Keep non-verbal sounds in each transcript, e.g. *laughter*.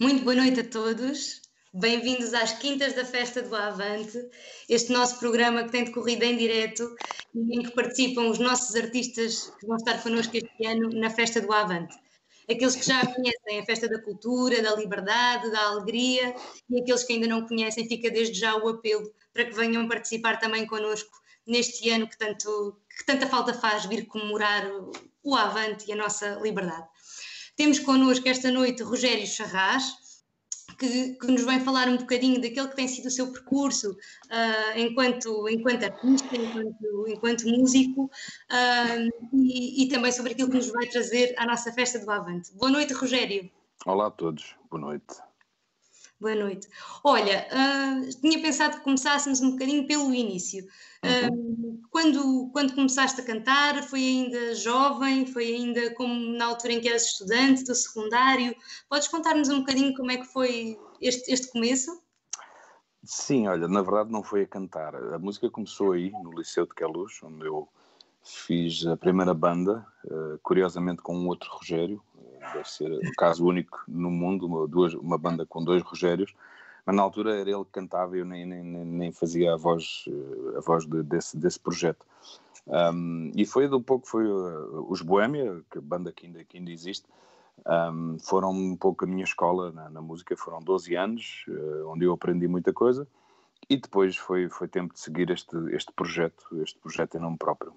Muito boa noite a todos. Bem-vindos às Quintas da Festa do Avante, este nosso programa que tem decorrido em direto e em que participam os nossos artistas que vão estar connosco este ano na Festa do Avante. Aqueles que já conhecem a Festa da Cultura, da Liberdade, da Alegria e aqueles que ainda não conhecem, fica desde já o apelo para que venham participar também connosco neste ano que, tanto, que tanta falta faz vir comemorar o Avante e a nossa liberdade. Temos connosco esta noite Rogério Charras, que, que, nos vai falar um bocadinho daquele que tem sido o seu percurso uh, enquanto, enquanto artista, enquanto, enquanto músico uh, e, e, também sobre aquilo que nos vai trazer à nossa festa do Avante. Boa noite, Rogério. Olá a todos, boa noite. Boa noite. Olha, uh, tinha pensado que começássemos um bocadinho pelo início. Uh, uhum. quando, quando começaste a cantar, foi ainda jovem, foi ainda como na altura em que eras estudante do secundário? Podes contar-nos um bocadinho como é que foi este, este começo? Sim, olha, na verdade não foi a cantar. A música começou aí, no Liceu de Queluz, onde eu fiz a primeira banda, uh, curiosamente com um outro Rogério, deve ser o caso único no mundo, uma, duas, uma banda com dois Rogérios, mas na altura era ele que cantava e eu nem, nem, nem fazia a voz, eh, a voz de, desse, desse projeto. Um, e foi um pouco, foi uh, os Boêmia, que banda que ainda, que ainda existe, um, foram um pouco a minha escola na, na música, foram 12 anos, uh, onde eu aprendi muita coisa, e depois foi, foi tempo de seguir este, este projeto, este projeto em nome próprio.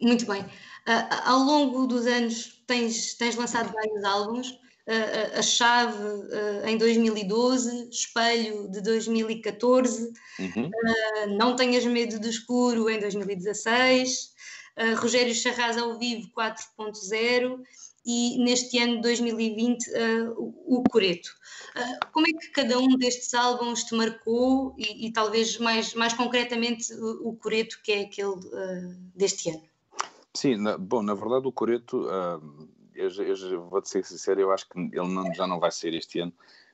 Muito bem. Uh, ao longo dos anos tens, tens lançado vários álbuns. Uh, a Chave uh, em 2012, Espelho de 2014, uhum. Não Tenhas Medo do Escuro em 2016, Rogério Charras ao vivo 4.0 e neste ano de 2020 o Coreto. como é que cada um destes álbuns te marcou e, e talvez mais, mais concretamente o, o Coreto que é aquele deste ano? Sim, na, bom, na verdade o Coreto, uh, eu, eu vou-te ser sincero, eu acho que ele não, já não vai ser este ano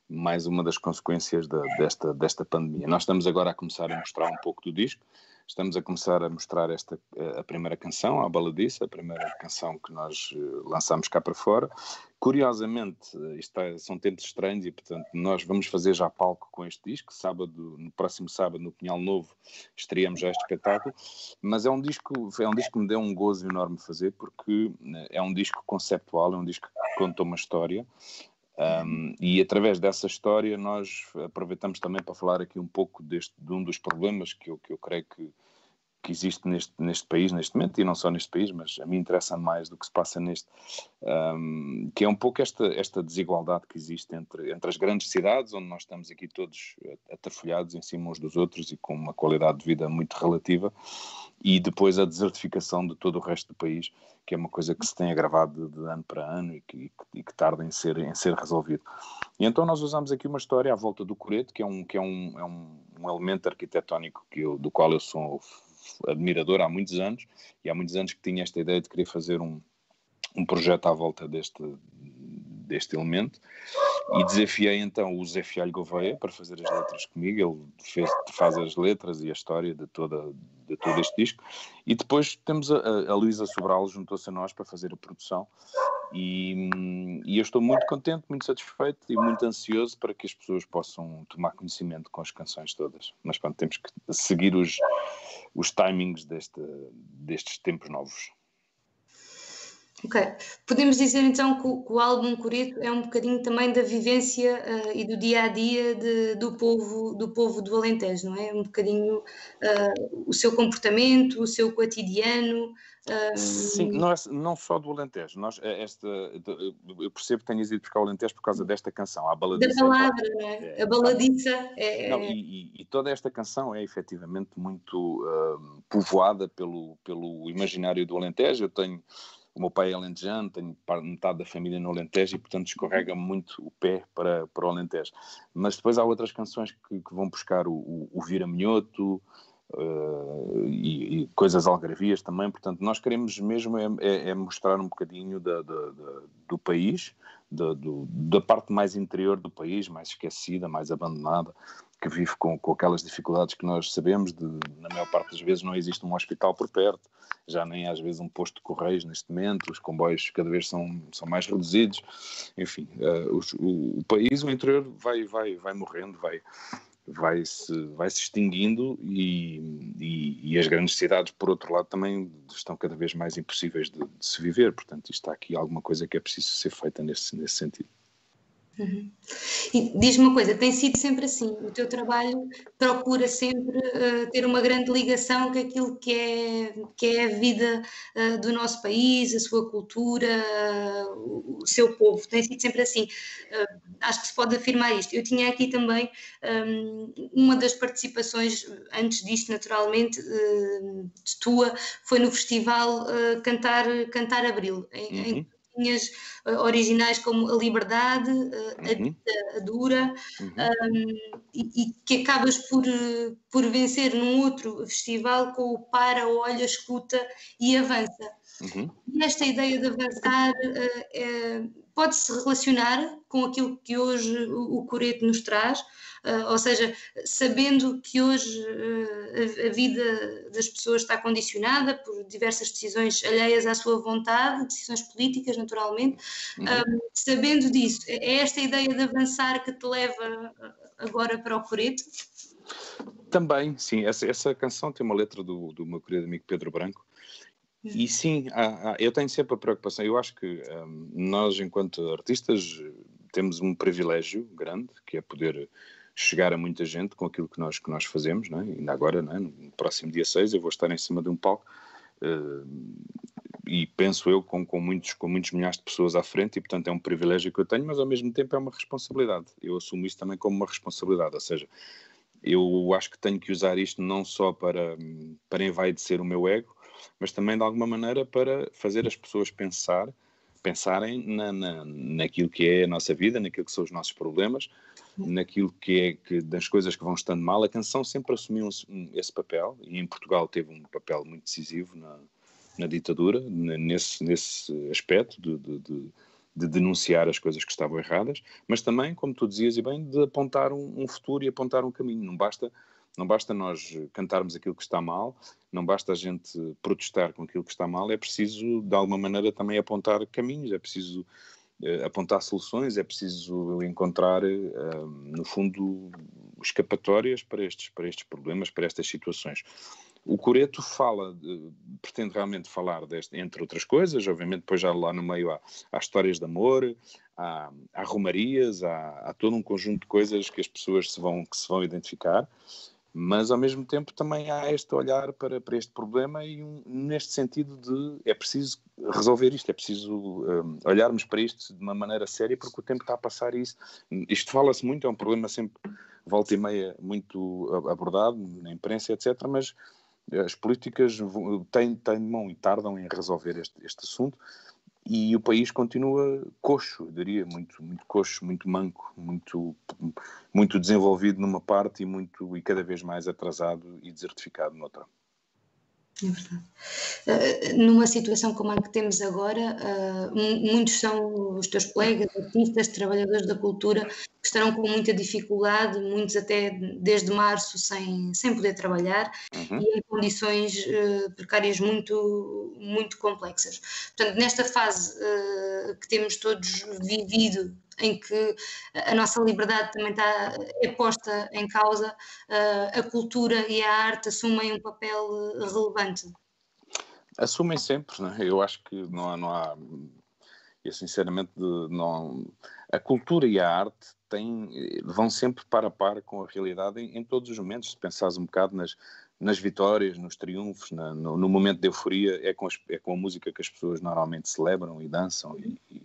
mais uma das consequências da, desta, desta pandemia. Nós estamos agora a começar a mostrar um pouco do disco, estamos a começar a mostrar esta a primeira canção, a baladice, a primeira canção que nós eh, lançamos cá para fora. Curiosamente, isto é, são tempos estranhos e, portanto, nós vamos fazer já palco com este disco. Sábado, no próximo sábado, no Pinhal Novo, estreamos já este espetáculo. Mas é um disco, é um disco que me deu um gozo enorme fazer, porque eh, é um disco conceptual, é um disco que conta uma história. Um, e através dessa história nós aproveitamos também para falar aqui um pouco deste, de um dos problemas que eu, que eu creio que, que existe neste, neste país, neste momento, e não só neste país, mas a mim interessa mais do que se passa neste, um, que é um pouco esta, esta desigualdade que existe entre, entre as grandes cidades, onde nós estamos aqui todos atafolhados em cima uns dos outros e com uma qualidade de vida muito relativa, e depois a desertificação de todo o resto do país, que é uma coisa que se tem agravado de, de ano para ano e que, e que tarda em ser, em ser resolvido. E então nós usamos aqui uma história à volta do Coreto, que é um, que é um, é um, um elemento arquitetónico que eu, do qual eu sou admirador há muitos anos, e há muitos anos que tinha esta ideia de querer fazer um, um projeto à volta deste, deste elemento. E desafiei então o Zé Fialho Gouveia para fazer as letras comigo, ele fez, faz as letras e a história de, toda, de todo este disco. E depois temos a, a Luísa Sobral juntou-se a nós para fazer a produção. E, e, eu estou muito contente, muito satisfeito e muito ansioso para que as pessoas possam tomar conhecimento com as canções todas. Mas pronto, temos que seguir os, os timings deste, destes tempos novos. Ok. Podemos dizer então que o, que o álbum Coreto é um bocadinho também da vivência uh, e do dia a dia de, do, povo, do povo do Alentejo, não é? Um bocadinho uh, o seu comportamento, o seu cotidiano. Uh... Sim, não, é, não só do Alentejo. Nós, é esta, eu percebo que tenhas ido buscar o Alentejo por causa desta canção, a baladiça. Da palavra, não é? é a baladiça é. Não, e, e, toda esta canção é efetivamente muito povoada pelo, pelo imaginário do Alentejo. Eu tenho o meu pai é alentejano, tenho metade da família no Alentejo e, portanto, escorrega muito o pé para, para o Alentejo. Mas depois há outras canções que, que vão buscar o, o, o Vira Minhoto uh, e, e, coisas algarvias também. Portanto, nós queremos mesmo é, é, é mostrar um bocadinho da, da, da, do país, da, do, da parte mais interior do país, mais esquecida, mais abandonada, que vive com, com aquelas dificuldades que nós sabemos, de, na maior parte das vezes não existe um hospital por perto, já nem às vezes um posto de correios neste momento, os comboios cada vez são, são mais reduzidos, enfim, uh, o, o, país, o interior vai, vai, vai morrendo, vai, vai se, vai se extinguindo e, e, e, as grandes cidades, por outro lado, também estão cada vez mais impossíveis de, de se viver. Portanto, está aqui alguma coisa que é preciso ser feita nesse, nesse sentido. Uhum. E diz-me uma coisa, tem sido sempre assim, o teu trabalho procura sempre uh, ter uma grande ligação com aquilo que é, que é a vida uh, do nosso país, a sua cultura, uh, o seu povo, tem sido sempre assim. acho que se pode afirmar isto. Eu tinha aqui também um, uma das participações, antes disto, naturalmente, de tua, foi no festival Cantar, Cantar Abril, em, uhum. em linhas uh, originais como a liberdade, uh, a uhum. dura, uhum. um, e, e, que acabas por, por vencer num outro festival com o para, olha, escuta e avança. Uhum. E esta ideia de avançar uh, é, pode-se relacionar com aquilo que hoje o, o Coreto nos traz, Uh, ou seja, sabendo que hoje uh, a, a, vida das pessoas está condicionada por diversas decisões alheias à sua vontade, decisões políticas, naturalmente, uhum. um, sabendo disso, é, é esta ideia de avançar que te leva agora para o Coreto? Também, sim. Essa, essa canção tem uma letra do, do meu querido amigo Pedro Branco, e sim, há, há, eu tenho sempre a preocupação. Eu acho que um, nós, enquanto artistas, temos um privilégio grande, que é poder chegar a muita gente com aquilo que nós, que nós fazemos. Não é? Ainda agora, não é? no próximo dia 6, eu vou estar em cima de um palco uh, e penso eu com, com, muitos, com muitos milhares de pessoas à frente, e portanto é um privilégio que eu tenho, mas ao mesmo tempo é uma responsabilidade. Eu assumo isso também como uma responsabilidade, ou seja, eu acho que tenho que usar isto não só para, para envaidecer o meu ego, mas também de alguma maneira para fazer as pessoas pensar, pensarem na, na, naquilo que é a nossa vida, naquilo que são os nossos problemas, naquilo que é que das coisas que vão estando mal. A canção sempre assumiu esse papel e em Portugal teve um papel muito decisivo na, na ditadura, nesse, nesse aspecto de, de, de, de, denunciar as coisas que estavam erradas, mas também, como tu dizias e bem, de apontar um, um futuro e apontar um caminho. Não basta não basta nós cantarmos aquilo que está mal, não basta a gente protestar com aquilo que está mal, é preciso, de alguma maneira, também apontar caminhos, é preciso uh, apontar soluções, é preciso encontrar, uh, no fundo, escapatórias para estes, para estes problemas, para estas situações. O Coreto fala, pretende realmente falar, deste, entre outras coisas, obviamente depois já lá no meio há, há histórias de amor, há, há romarias, há, há, todo um conjunto de coisas que as pessoas se vão, que se vão identificar, mas ao mesmo tempo também há este olhar para, para este problema e um, neste sentido de é preciso resolver isto, é preciso um, olharmos para isto de uma maneira séria porque o tempo está a passar isso. Isto fala-se muito, é um problema sempre volta e meia muito abordado na imprensa, etc., mas as políticas têm, têm mão e tardam em resolver este, este assunto e o país continua coxo, eu diria, muito, muito coxo, muito manco, muito, muito desenvolvido numa parte e, muito, e cada vez mais atrasado e desertificado noutra. É verdade. Uh, numa situação como a que temos agora, uh, muitos são os teus colegas, artistas, trabalhadores da cultura, que estarão com muita dificuldade, muitos até desde março sem, sem poder trabalhar uhum. e em condições uh, precárias muito, muito complexas. Portanto, nesta fase que temos todos vivido em que a nossa liberdade também está é posta em causa, eh, a cultura e a arte assumem um papel eh, relevante? Assumem sempre, né? eu acho que não há, não há eu sinceramente não, a cultura e a arte têm, vão sempre par a par com a realidade em, em todos os momentos, se pensares um bocado nas, nas vitórias, nos triunfos, na, no, no, momento de euforia, é com, as, é com a música que as pessoas normalmente celebram e dançam e, e,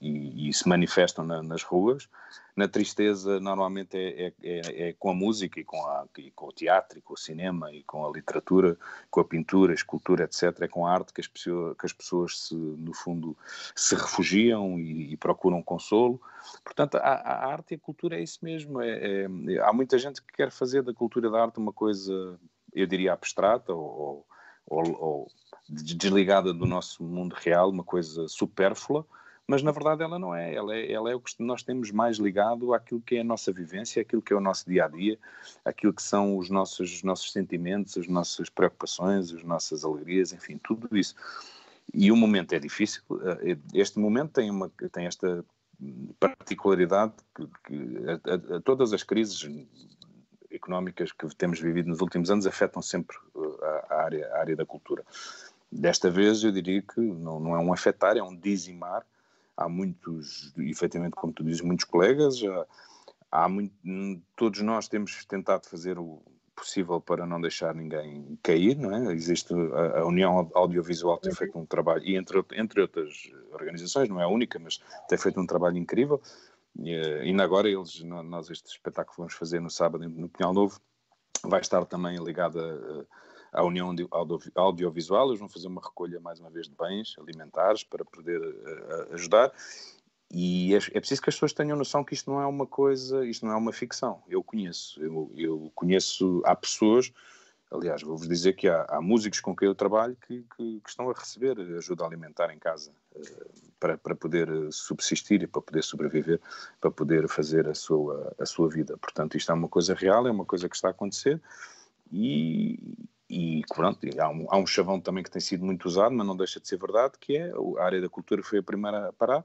e, e se manifestam na, nas ruas. Na tristeza, normalmente é, é, é, é com a música e com, a, e com, o teatro, e com o cinema, e com a literatura, com a pintura, a escultura, etc. É com a arte que as pessoas, que as pessoas se, no fundo, se refugiam e, e procuram consolo. Portanto, a, a, arte e a cultura é isso mesmo. É, é, há muita gente que quer fazer da cultura da arte uma coisa, eu diria, abstrata ou, ou, ou desligada do nosso mundo real, uma coisa supérflua mas na verdade ela não é. Ela é, ela é o que nós temos mais ligado àquilo que é a nossa vivência, aquilo que é o nosso dia a dia, aquilo que são os nossos, os nossos sentimentos, as nossas preocupações, as nossas alegrias, enfim, tudo isso. E o momento é difícil. Eh, este momento tem, uma, tem esta particularidade que, que a, a todas as crises económicas que temos vivido nos últimos anos afetam sempre eh, a, a, área, a área da cultura. Desta vez eu diria que não, não é um afetar, é um dizimar. Há muitos, efetivamente, como tu dizes, muitos colegas, há muito, todos nós temos tentado fazer o possível para não deixar ninguém cair, não é? Existe a, a União Audiovisual tem feito um trabalho, e entre, entre outras organizações, não é a única, mas tem feito um trabalho incrível, e ainda agora eles, nós este espetáculo que vamos fazer no sábado no Pinhal Novo, vai estar também ligado a à União Audiovisual, eles vão fazer uma recolha, mais uma vez, de bens alimentares para poder uh, ajudar. E é, é, preciso que as pessoas tenham noção que isto não é uma coisa, isto não é uma ficção. Eu conheço, eu, eu conheço, há pessoas, aliás, vou-vos dizer que há, há, músicos com quem eu trabalho que, que, que, estão a receber ajuda alimentar em casa uh, para, para poder subsistir e para poder sobreviver, para poder fazer a sua, a sua vida. Portanto, isto é uma coisa real, é uma coisa que está a acontecer e, e pronto, há um, há um chavão também que tem sido muito usado, mas não deixa de ser verdade, que é a área da cultura foi a primeira a parar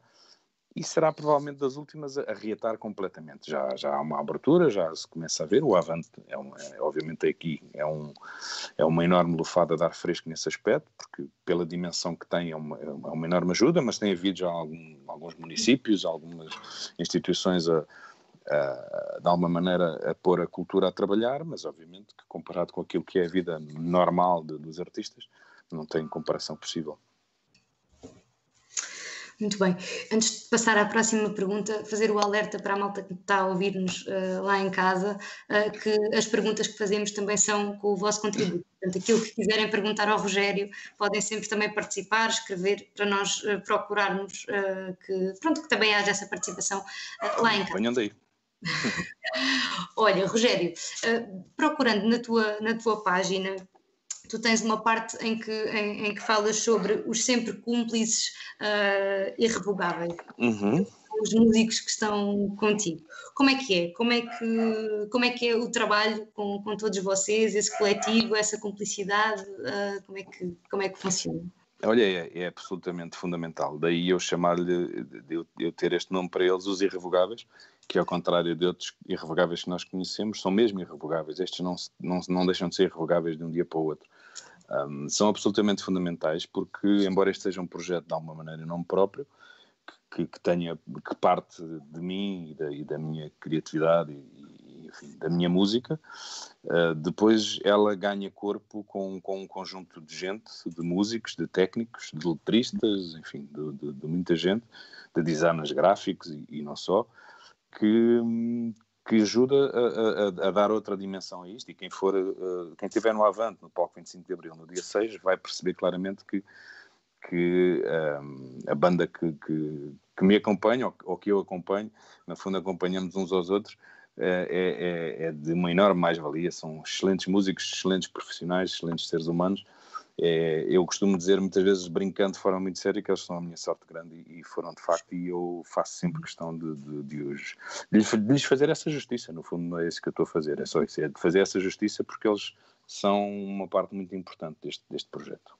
e será provavelmente das últimas a, reatar completamente. Já, já há uma abertura, já se começa a ver. O Avante, é, um, é obviamente, aqui é, um, é uma enorme lufada de ar fresco nesse aspecto, porque pela dimensão que tem é uma, é uma enorme ajuda, mas tem havido já algum, alguns municípios, algumas instituições a uh, de alguma maneira a pôr a cultura a trabalhar, mas obviamente que comparado com aquilo que é a vida normal de, dos artistas, não tem comparação possível. Muito bem. Antes de passar à próxima pergunta, fazer o alerta para a malta que está a ouvir-nos uh, lá em casa, uh, que as perguntas que fazemos também são com o vosso contributo. Portanto, aquilo que quiserem perguntar ao Rogério, podem sempre também participar, escrever para nós uh, procurarmos que, pronto, que também haja essa participação lá em casa. Ponham daí. *laughs* Olha, Rogério, uh, procurando na tua, na tua página, tu tens uma parte em que, em, em que falas sobre os sempre cúmplices uh, irrevogáveis. Uhum. Os músicos que estão contigo. Como é que é? Como é que, como é, que é o trabalho com, com todos vocês, esse coletivo, essa cumplicidade? Uh, como, é que, como é que funciona? Olha, é, é, absolutamente fundamental. Daí eu chamar-lhe, eu, eu, ter este nome para eles, os irrevogáveis, que ao contrário de outros irrevogáveis que nós conhecemos, são mesmo irrevogáveis. Estes não, não, não deixam de ser irrevogáveis de um dia para o outro. Um, são absolutamente fundamentais porque, embora este seja um projeto de alguma maneira nome próprio, que, que, tenha, que parte de mim e da, e da minha criatividade e, enfim, da minha música, uh, depois ela ganha corpo com, com um conjunto de gente, de músicos, de técnicos, de letristas, enfim, de, de, de muita gente, de designers gráficos e, e não só, que, que ajuda a, a, a, dar outra dimensão a isto. E quem for, uh, quem estiver no Avante, no palco 25 de Abril, no dia 6, vai perceber claramente que, que um, a banda que, que, que, me acompanha ou, ou, que eu acompanho, no fundo acompanhamos uns aos outros, é, é, é de uma enorme mais-valia, são excelentes músicos, excelentes profissionais, excelentes seres humanos é, eu costumo dizer muitas vezes, brincando de forma muito séria, que eles são a minha sorte grande e, foram de facto, e eu faço sempre questão de, de, de, os, de lhes fazer essa justiça. No fundo, não é isso que eu estou a fazer, é só isso, é de fazer essa justiça porque eles são uma parte muito importante deste, deste projeto.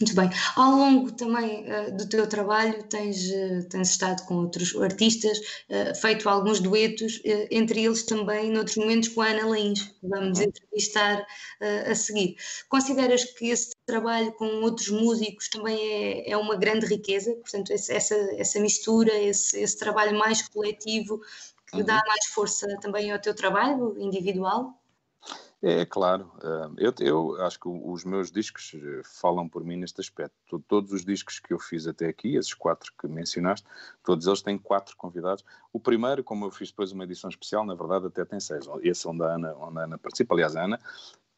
Muito bem. Ao longo também uh, do teu trabalho tens, uh, tens estado com outros artistas, uh, feito alguns duetos, entre eles também noutros momentos com a Ana Lins, vamos uhum. entrevistar a seguir. Consideras que esse trabalho com outros músicos também é, é uma grande riqueza? Portanto, esse, essa, essa mistura, esse, esse trabalho mais coletivo que uhum. dá mais força também ao teu trabalho individual? É, é claro, eu, eu, acho que os meus discos eh, falam por mim neste aspecto. Todos os discos que eu fiz até aqui, esses quatro que mencionaste, todos eles têm quatro convidados. O primeiro, como eu fiz depois uma edição especial, na verdade até tem seis. Esse é onde a Ana, onde a Ana participa. Aliás, a Ana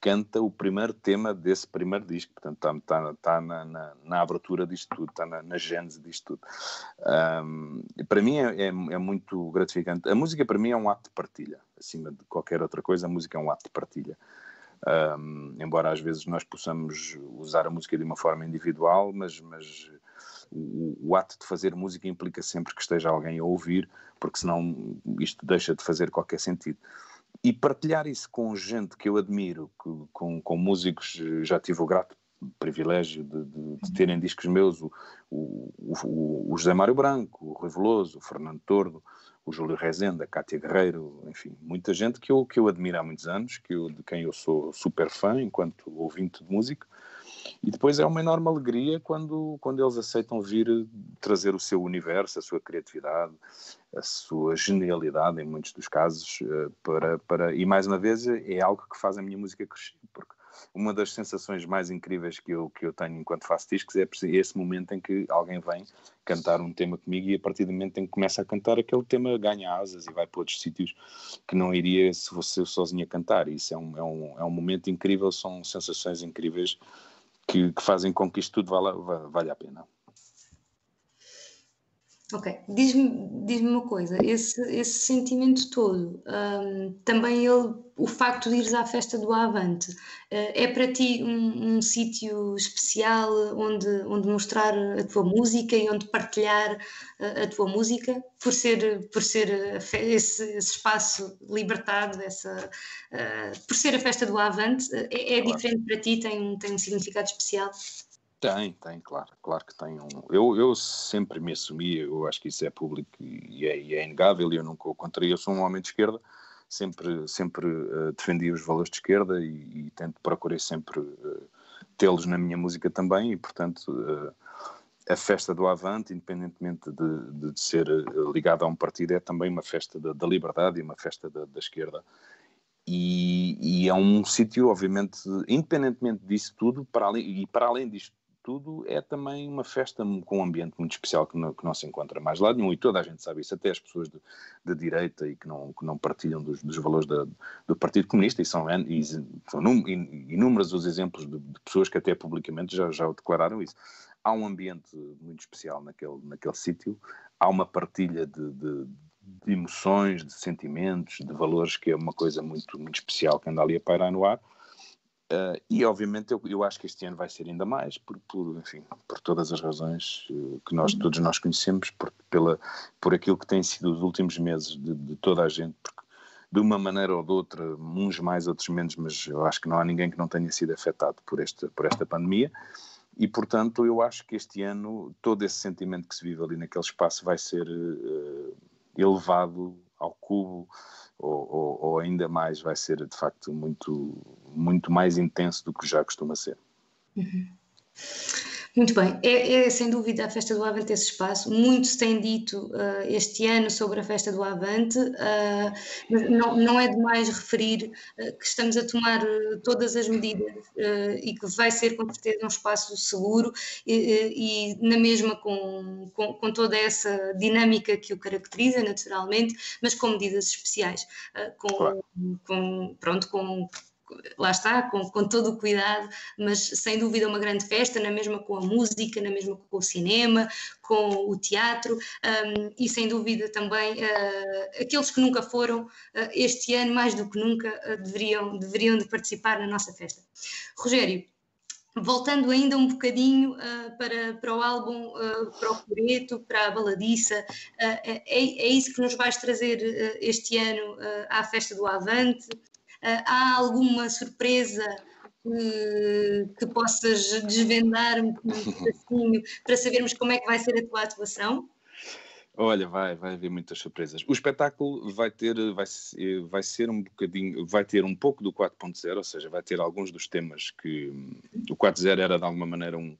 canta o primeiro tema desse primeiro disco, portanto está, está, está na, na, na, abertura disto tudo, está na, na gênese disto tudo. Um, para mim é, é, é, muito gratificante. A música para mim é um ato de partilha, acima de qualquer outra coisa, a música é um ato de partilha. Um, embora às vezes nós possamos usar a música de uma forma individual, mas, mas o, o, ato de fazer música implica sempre que esteja alguém a ouvir, porque senão isto deixa de fazer qualquer sentido. E partilhar isso com gente que eu admiro, que, com, com músicos, já tive o grato privilégio de, de, de terem discos meus, o, o, o, o, José Mário Branco, o Rui Veloso, o Fernando Tordo, o Júlio Rezende, a Cátia Guerreiro, enfim, muita gente que eu, que eu admiro há muitos anos, que eu, de quem eu sou super fã enquanto ouvinte de música, e depois é uma enorme alegria quando, quando eles aceitam vir trazer o seu universo, a sua criatividade, a sua genialidade, em muitos dos casos, eh, para, para e mais uma vez é algo que faz a minha música crescer, porque uma das sensações mais incríveis que eu, que eu tenho enquanto faço discos é esse momento em que alguém vem cantar um tema comigo e a partir do momento em que começa a cantar aquele tema ganha asas e vai para outros sítios que não iria se fosse sozinho a cantar. Isso é um, é um, é um momento incrível, são sensações incríveis que, que fazem com que isto tudo valha, valha a pena. Ok, diz-me diz uma coisa, esse, esse sentimento todo, um, também ele, o facto de ires à festa do Avante, uh, é para ti um, um sítio especial onde, onde mostrar a tua música e onde partilhar a, a tua música, por ser, por ser esse, esse espaço libertado, essa, uh, por ser a festa do Avante, é, é diferente para ti, tem, tem um significado especial? Tem, tem, claro, claro que tem um. Eu, eu sempre me assumi, eu acho que isso é público e é, e é inegável, e eu nunca o contrário, eu sou um homem de esquerda, sempre, sempre uh, defendi os valores de esquerda e, e tento, procurei sempre uh, tê-los na minha música também, e portanto uh, a festa do Avante, independentemente de, de ser ligada a um partido, é também uma festa da, da liberdade e uma festa da, da esquerda. E, e, é um sítio, obviamente, independentemente disso tudo, para além, e para além disto tudo, é também uma festa com um ambiente muito especial que não, que não se encontra mais lá nenhum, e toda a gente sabe isso, até as pessoas de, de direita e que não, que não partilham dos, dos valores da, do Partido Comunista, e são, e são inúmeros os exemplos de, de, pessoas que até publicamente já, já declararam isso. Há um ambiente muito especial naquele, naquele sítio, há uma partilha de, de de emoções, de sentimentos, de valores, que é uma coisa muito, muito especial que anda ali a pairar no ar. Uh, e obviamente eu, eu, acho que este ano vai ser ainda mais, por, por, enfim, por todas as razões uh, que nós todos nós conhecemos, por, pela, por aquilo que tem sido os últimos meses de, de, toda a gente, porque de uma maneira ou de outra, uns mais, outros menos, mas eu acho que não há ninguém que não tenha sido afetado por esta, por esta pandemia. E, portanto, eu acho que este ano todo esse sentimento que se vive ali naquele espaço vai ser uh, elevado ao cubo, ou, ou, ou, ainda mais vai ser de facto muito, muito mais intenso do que já costuma ser. Uhum. Muito bem, é, é, sem dúvida a Festa do Avante esse espaço. Muito se tem dito uh, este ano sobre a Festa do Avante, uh, mas não, não é demais referir uh, que estamos a tomar todas as medidas e que vai ser com certeza um espaço seguro e, e na mesma com, com, com, toda essa dinâmica que o caracteriza naturalmente, mas com medidas especiais, com, claro. com, pronto, com lá está, com, com todo o cuidado, mas sem dúvida uma grande festa, na mesma com a música, na mesma com o cinema, com o teatro um, e sem dúvida também uh, aqueles que nunca foram, uh, este ano mais do que nunca uh, deveriam, deveriam de participar na nossa festa. Rogério, voltando ainda um bocadinho uh, para, para o álbum, uh, para o Coreto, para a Baladiça, uh, é, é, isso que nos vais trazer este ano à Festa do Avante? Uh, há alguma surpresa que, que possas desvendar um *laughs* pouquinho para sabermos como é que vai ser a tua atuação? Olha, vai, vai haver muitas surpresas. O espetáculo vai ter, vai, vai ser um bocadinho, vai ter um pouco do 4.0, ou seja, vai ter alguns dos temas que o 4.0 era de alguma maneira um,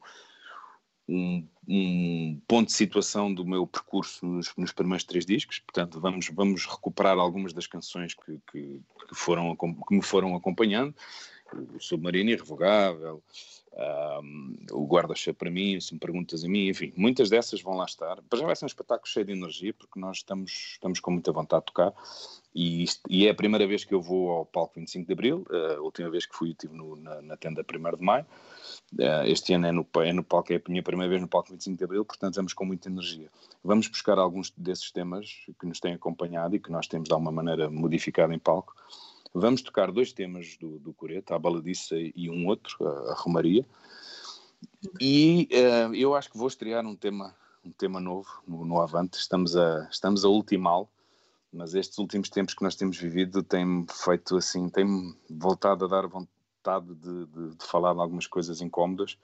um, um, ponto de situação do meu percurso nos, nos, primeiros três discos. Portanto, vamos, vamos recuperar algumas das canções que, que, que foram, que me foram acompanhando. Submarino Irrevogável, um, o Guarda-Cheio para mim, se me perguntas a mim, enfim, muitas dessas vão lá estar. Para já vai ser um espetáculo cheio de energia, porque nós estamos, estamos com muita vontade de tocar. E, isto, e é a primeira vez que eu vou ao palco 25 de Abril. Uh, a última vez que fui, estive no, na, na tenda 1 de Maio. Uh, este ano é no, é no palco, é a minha primeira vez no palco 25 de Abril, portanto vamos com muita energia. Vamos buscar alguns desses temas que nos têm acompanhado e que nós temos de alguma maneira modificado em palco. Vamos tocar dois temas do, do a Baladiça e um outro, a, a Romaria. E uh, eu acho que vou estrear um tema, um tema novo no, no Avante. Estamos a, estamos a ultimá-lo, mas estes últimos tempos que nós temos vivido têm feito assim, têm voltado a dar vontade de, de, de, falar de algumas coisas incómodas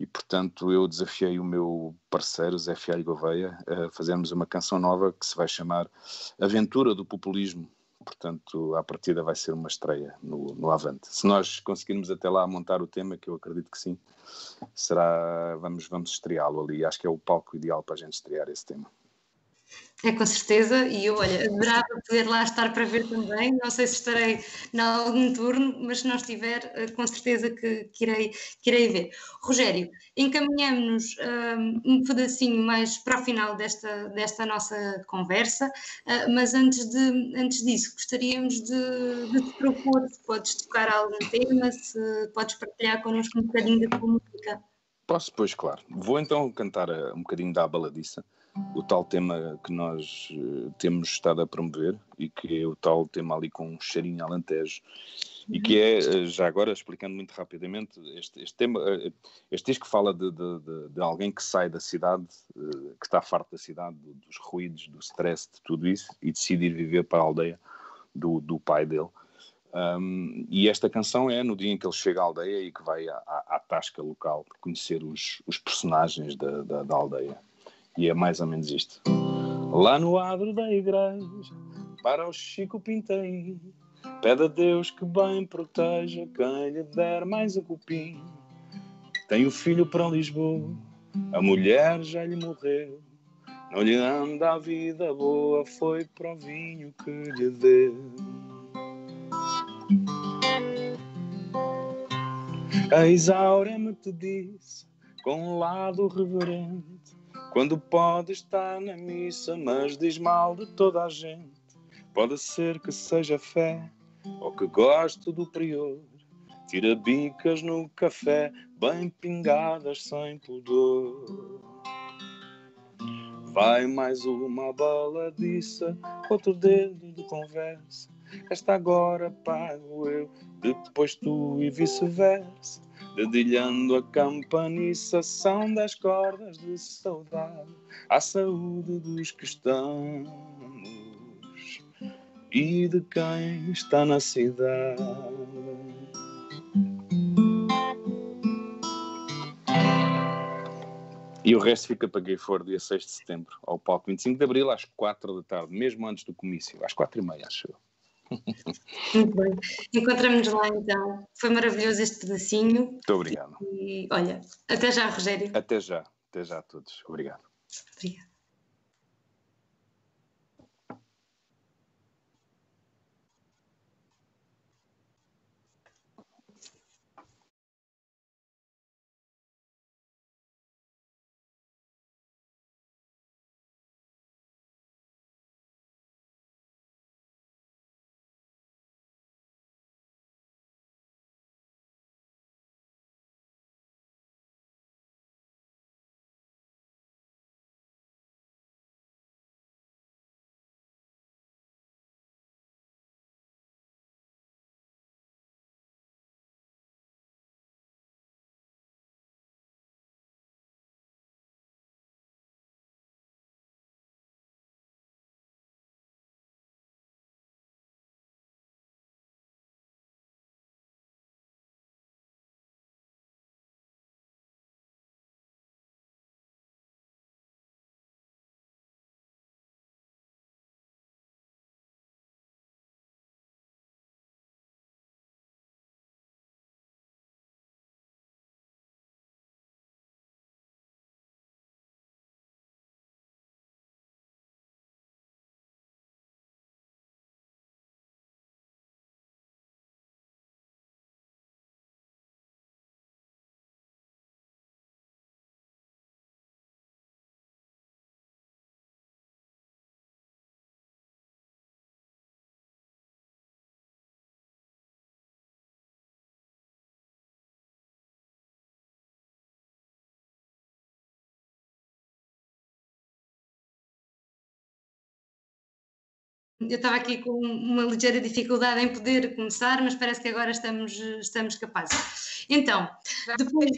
e portanto eu desafiei o meu parceiro Zé Fialho Gouveia a fazermos uma canção nova que se vai chamar Aventura do Populismo portanto, à partida vai ser uma estreia no, no Avante. Se nós conseguirmos até lá montar o tema, que eu acredito que sim, será, vamos, vamos estreá-lo ali. Acho que é o palco ideal para a gente estrear esse tema. É com certeza, e eu, olha, adorava poder lá estar para ver também. Não sei se estarei em algum turno, mas se não estiver, eh, com certeza que, que, irei, que irei ver. Rogério, encaminhamos um, um pedacinho mais para o final desta, desta nossa conversa, uh, mas antes, de, antes disso, gostaríamos de, de te propor se podes tocar algum tema, se podes partilhar connosco um bocadinho da tua música. Posso, pois, claro. Vou então cantar eh, um bocadinho da baladiça o tal tema que nós uh, temos estado a promover e que é o tal tema ali com um cheirinho alentejo e que é, uh, já agora explicando muito rapidamente, este, este tema, uh, este disco fala de, de, de, alguém que sai da cidade, que está farto da cidade, dos ruídos, do stress, de tudo isso e decide ir viver para a aldeia do, do pai dele. Um, e esta canção é no dia em que ele chega à aldeia e que vai à, à, tasca local conhecer os, os personagens da, da, da aldeia. E é mais ou menos isto. Lá no adro da igreja, para o Chico Pintei, pede a Deus que bem proteja quem lhe der mais a cupim. Tem o filho para Lisboa, a mulher já lhe morreu. Não lhe anda a vida boa, foi para o vinho que lhe deu. A Isaura me te disse, com um lado reverente, quando pode estar na missa, mas diz mal de toda a gente. Pode ser que seja fé ou que goste do prior. Tira bicas no café, bem pingadas sem pudor. Vai mais uma baladiça, outro dedo de conversa. Esta agora pago eu, depois tu e vice-versa dedilhando a campaniçação das cordas de saudade à saúde dos que estamos e de quem está na cidade. E o resto fica para quem for dia 6 de setembro, ao palco 25 de abril, às 4 da tarde, mesmo antes do comício, às 4 e meia, acho eu. Muito bem. Encontramos-nos lá então. Foi maravilhoso este pedacinho. Muito obrigado. E olha, até já, Rogério. Até já. Até já a todos. Obrigado. Obrigada. Eu estava aqui com uma ligeira dificuldade em poder começar, mas parece que agora estamos, estamos capazes. Então, depois.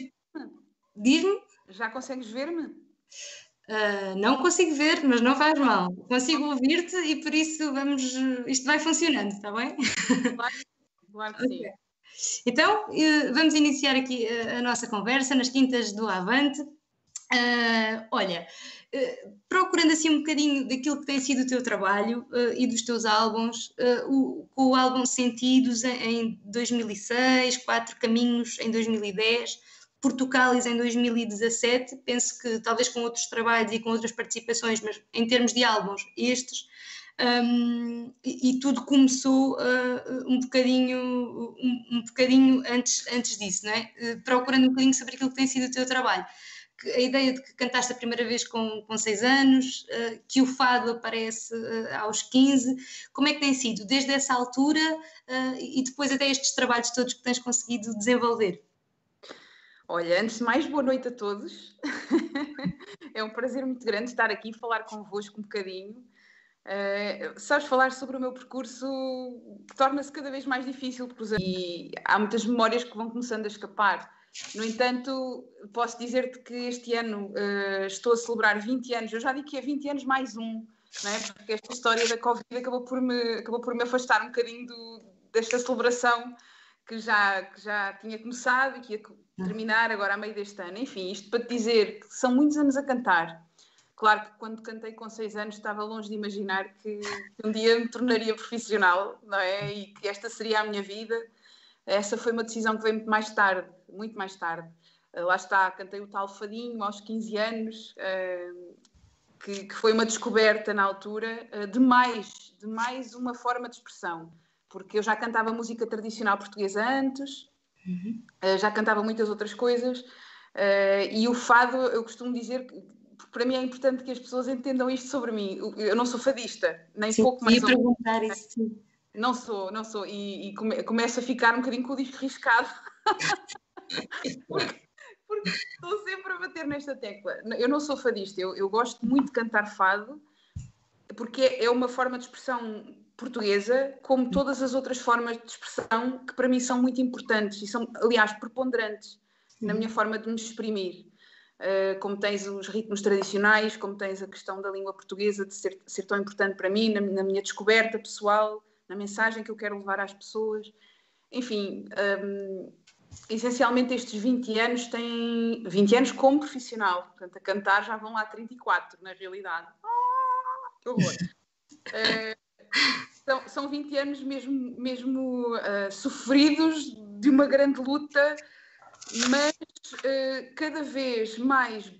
Diz-me? Já consegues ver-me? Uh, não consigo ver, mas não faz mal. Consigo ouvir-te e por isso vamos. Isto vai funcionando, está bem? Claro, claro que sim. Então, uh, vamos iniciar aqui a, a, nossa conversa nas quintas do Avante. Uh, olha, procurando assim um bocadinho daquilo que tem sido o teu trabalho e dos teus álbuns, o, com o álbum Sentidos em, em 2006, Quatro Caminhos em 2010 Portucalis em 2017, penso que talvez com outros trabalhos e com outras participações, mas em termos de álbuns, estes, um, e, e, tudo começou uh, um bocadinho, um, um, bocadinho antes, antes disso, não é? Uh, procurando um bocadinho sobre aquilo que tem sido o teu trabalho. A ideia de que cantaste a primeira vez com, com seis anos, uh, que o fado aparece aos 15, como é que tem sido desde essa altura e depois até estes trabalhos todos que tens conseguido desenvolver? Olha, antes de mais, boa noite a todos. *laughs* é um prazer muito grande estar aqui e falar convosco um bocadinho. Uh, sabes, falar sobre o meu percurso torna-se cada vez mais difícil e há muitas memórias que vão começando a escapar. No entanto, posso dizer-te que este ano uh, estou a celebrar 20 anos. Eu já digo que é 20 anos mais um, não é? porque esta história da Covid acabou por me, acabou por me afastar um bocadinho do, desta celebração que já, que já tinha começado e que ia terminar agora a meio deste ano. Enfim, isto para te dizer que são muitos anos a cantar. Claro que quando cantei com seis anos estava longe de imaginar que, que um dia me tornaria profissional, não é? E que esta seria a minha vida. Essa foi uma decisão que veio muito mais tarde, muito mais tarde. Eh, lá está, cantei o tal Fadinho aos 15 anos, eh, que, que foi uma descoberta na altura eh, de mais, de mais uma forma de expressão porque eu já cantava música tradicional portuguesa antes, uhum. uh, já cantava muitas outras coisas, e o fado, eu costumo dizer que para mim é importante que as pessoas entendam isto sobre mim. Eu não sou fadista, nem sim, pouco mais. Ia perguntar isso. Não sou, não sou, e, e come, começo a ficar um bocadinho com o disco riscado. *laughs* porque, porque estou sempre a bater nesta tecla. Eu não sou fadista, eu, eu gosto muito de cantar fado, porque é uma forma de expressão portuguesa, como todas as outras formas de expressão que para mim são muito importantes e são, aliás, preponderantes na minha forma de me exprimir. Uh, como tens os ritmos tradicionais, como tens a questão da língua portuguesa de ser, ser tão importante para mim, na, na, minha descoberta pessoal, na mensagem que eu quero levar às pessoas. Enfim, um, essencialmente estes 20 anos têm 20 anos como profissional, portanto, a cantar já vão lá 34, na realidade. Ah, que horror! Uh, *laughs* são, são 20 anos mesmo, mesmo uh, sofridos de uma grande luta, mas uh, cada vez mais,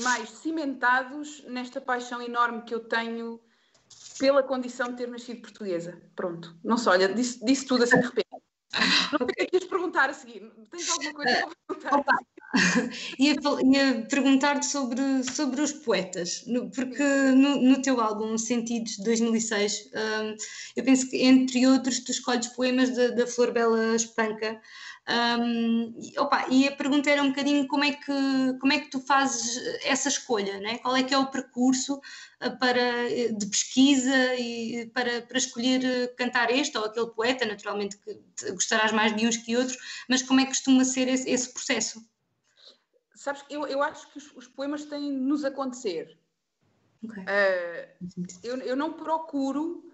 mais cimentados nesta paixão enorme que eu tenho pela condição de ter nascido portuguesa. Pronto, não só, olha, disse, disse tudo assim de repente. Não sei o que é que ias perguntar a seguir. Tens alguma coisa para perguntar? Opa, ia, ia perguntar-te sobre, sobre os poetas, porque no, no, teu álbum Sentidos de 2006, um, eu penso que, entre outros, tu escolhes poemas da, da Flor Bela Espanca. Um, opa, e a pergunta era um bocadinho como é que, como é que tu fazes essa escolha, né? qual é que é o percurso uh, para, de pesquisa e para, para escolher uh, cantar este ou aquele poeta, naturalmente que gostarás mais de uns que outros, mas como é que costuma ser esse, esse processo? Sabes, eu, eu acho que os, os poemas têm de nos acontecer. Okay. Uh, eu, eu não procuro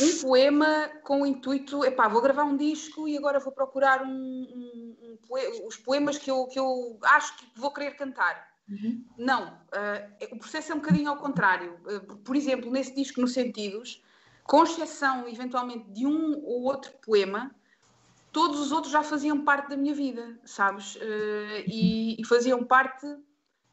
um poema com o intuito, epá, vou gravar um disco e agora vou procurar um, um, um poema, os poemas que eu, que eu acho que vou querer cantar. Uhum. Não, uh, o processo é um bocadinho ao contrário. Uh, por exemplo, nesse disco, no Sentidos, com exceção eventualmente de um ou outro poema, todos os outros já faziam parte da minha vida, sabes? Uh, e, e, faziam parte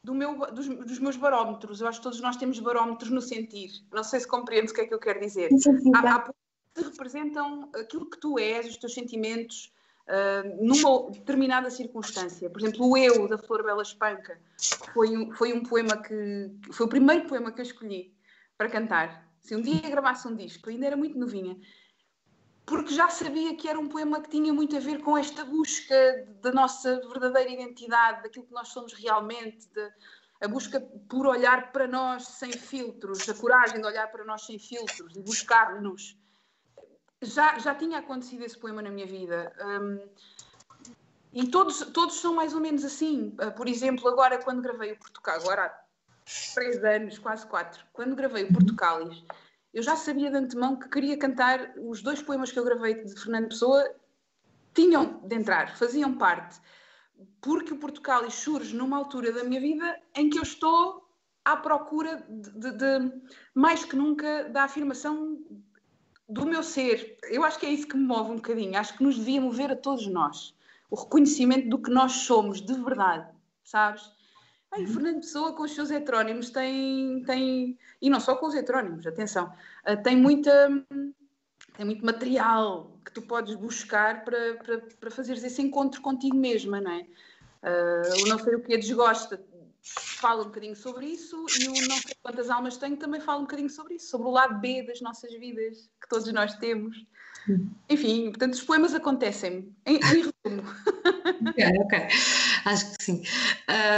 do meu, dos, dos, meus barómetros. Eu acho que todos nós temos barómetros no sentir. Não sei se compreendes o que é que eu quero dizer. Há, há que representam aquilo que tu és, os teus sentimentos, uh, numa determinada circunstância. Por exemplo, o Eu, da Flor Bela Espanca, foi um, foi um poema que. Foi o primeiro poema que eu escolhi para cantar. Se um dia gravasse um disco, ainda era muito novinha porque já sabia que era um poema que tinha muito a ver com esta busca da nossa verdadeira identidade, daquilo que nós somos realmente, de, a busca por olhar para nós sem filtros, a coragem de olhar para nós sem filtros e buscar-nos. Já, já tinha acontecido esse poema na minha vida. Um, e todos, todos são mais ou menos assim. Uh, por exemplo, agora quando gravei o Portugal, agora há três anos, quase quatro, quando gravei o Portugalis, eu já sabia de antemão que queria cantar os dois poemas que eu gravei de Fernando Pessoa tinham de entrar, faziam parte. Porque o Portugalis surge numa altura da minha vida em que eu estou à procura de, de, de mais que nunca da afirmação do meu ser. Eu acho que é isso que me move um bocadinho. Acho que nos devia mover a todos nós. O reconhecimento do que nós somos de verdade, sabes? Ai, Fernando Pessoa com os seus heterónimos tem, tem e não só com os heterónimos, atenção, uh, tem muita tem muito material que tu podes buscar para, para, para fazeres esse encontro contigo mesma, não é? Uh, o Não Sei O Que Desgosta fala um bocadinho sobre isso e o Não Sei Quantas Almas Tenho também fala um bocadinho sobre isso, sobre o lado B das nossas vidas, que todos nós temos. Enfim, portanto, os poemas acontecem, em, em resumo. Ok, ok. *laughs* Acho que sim.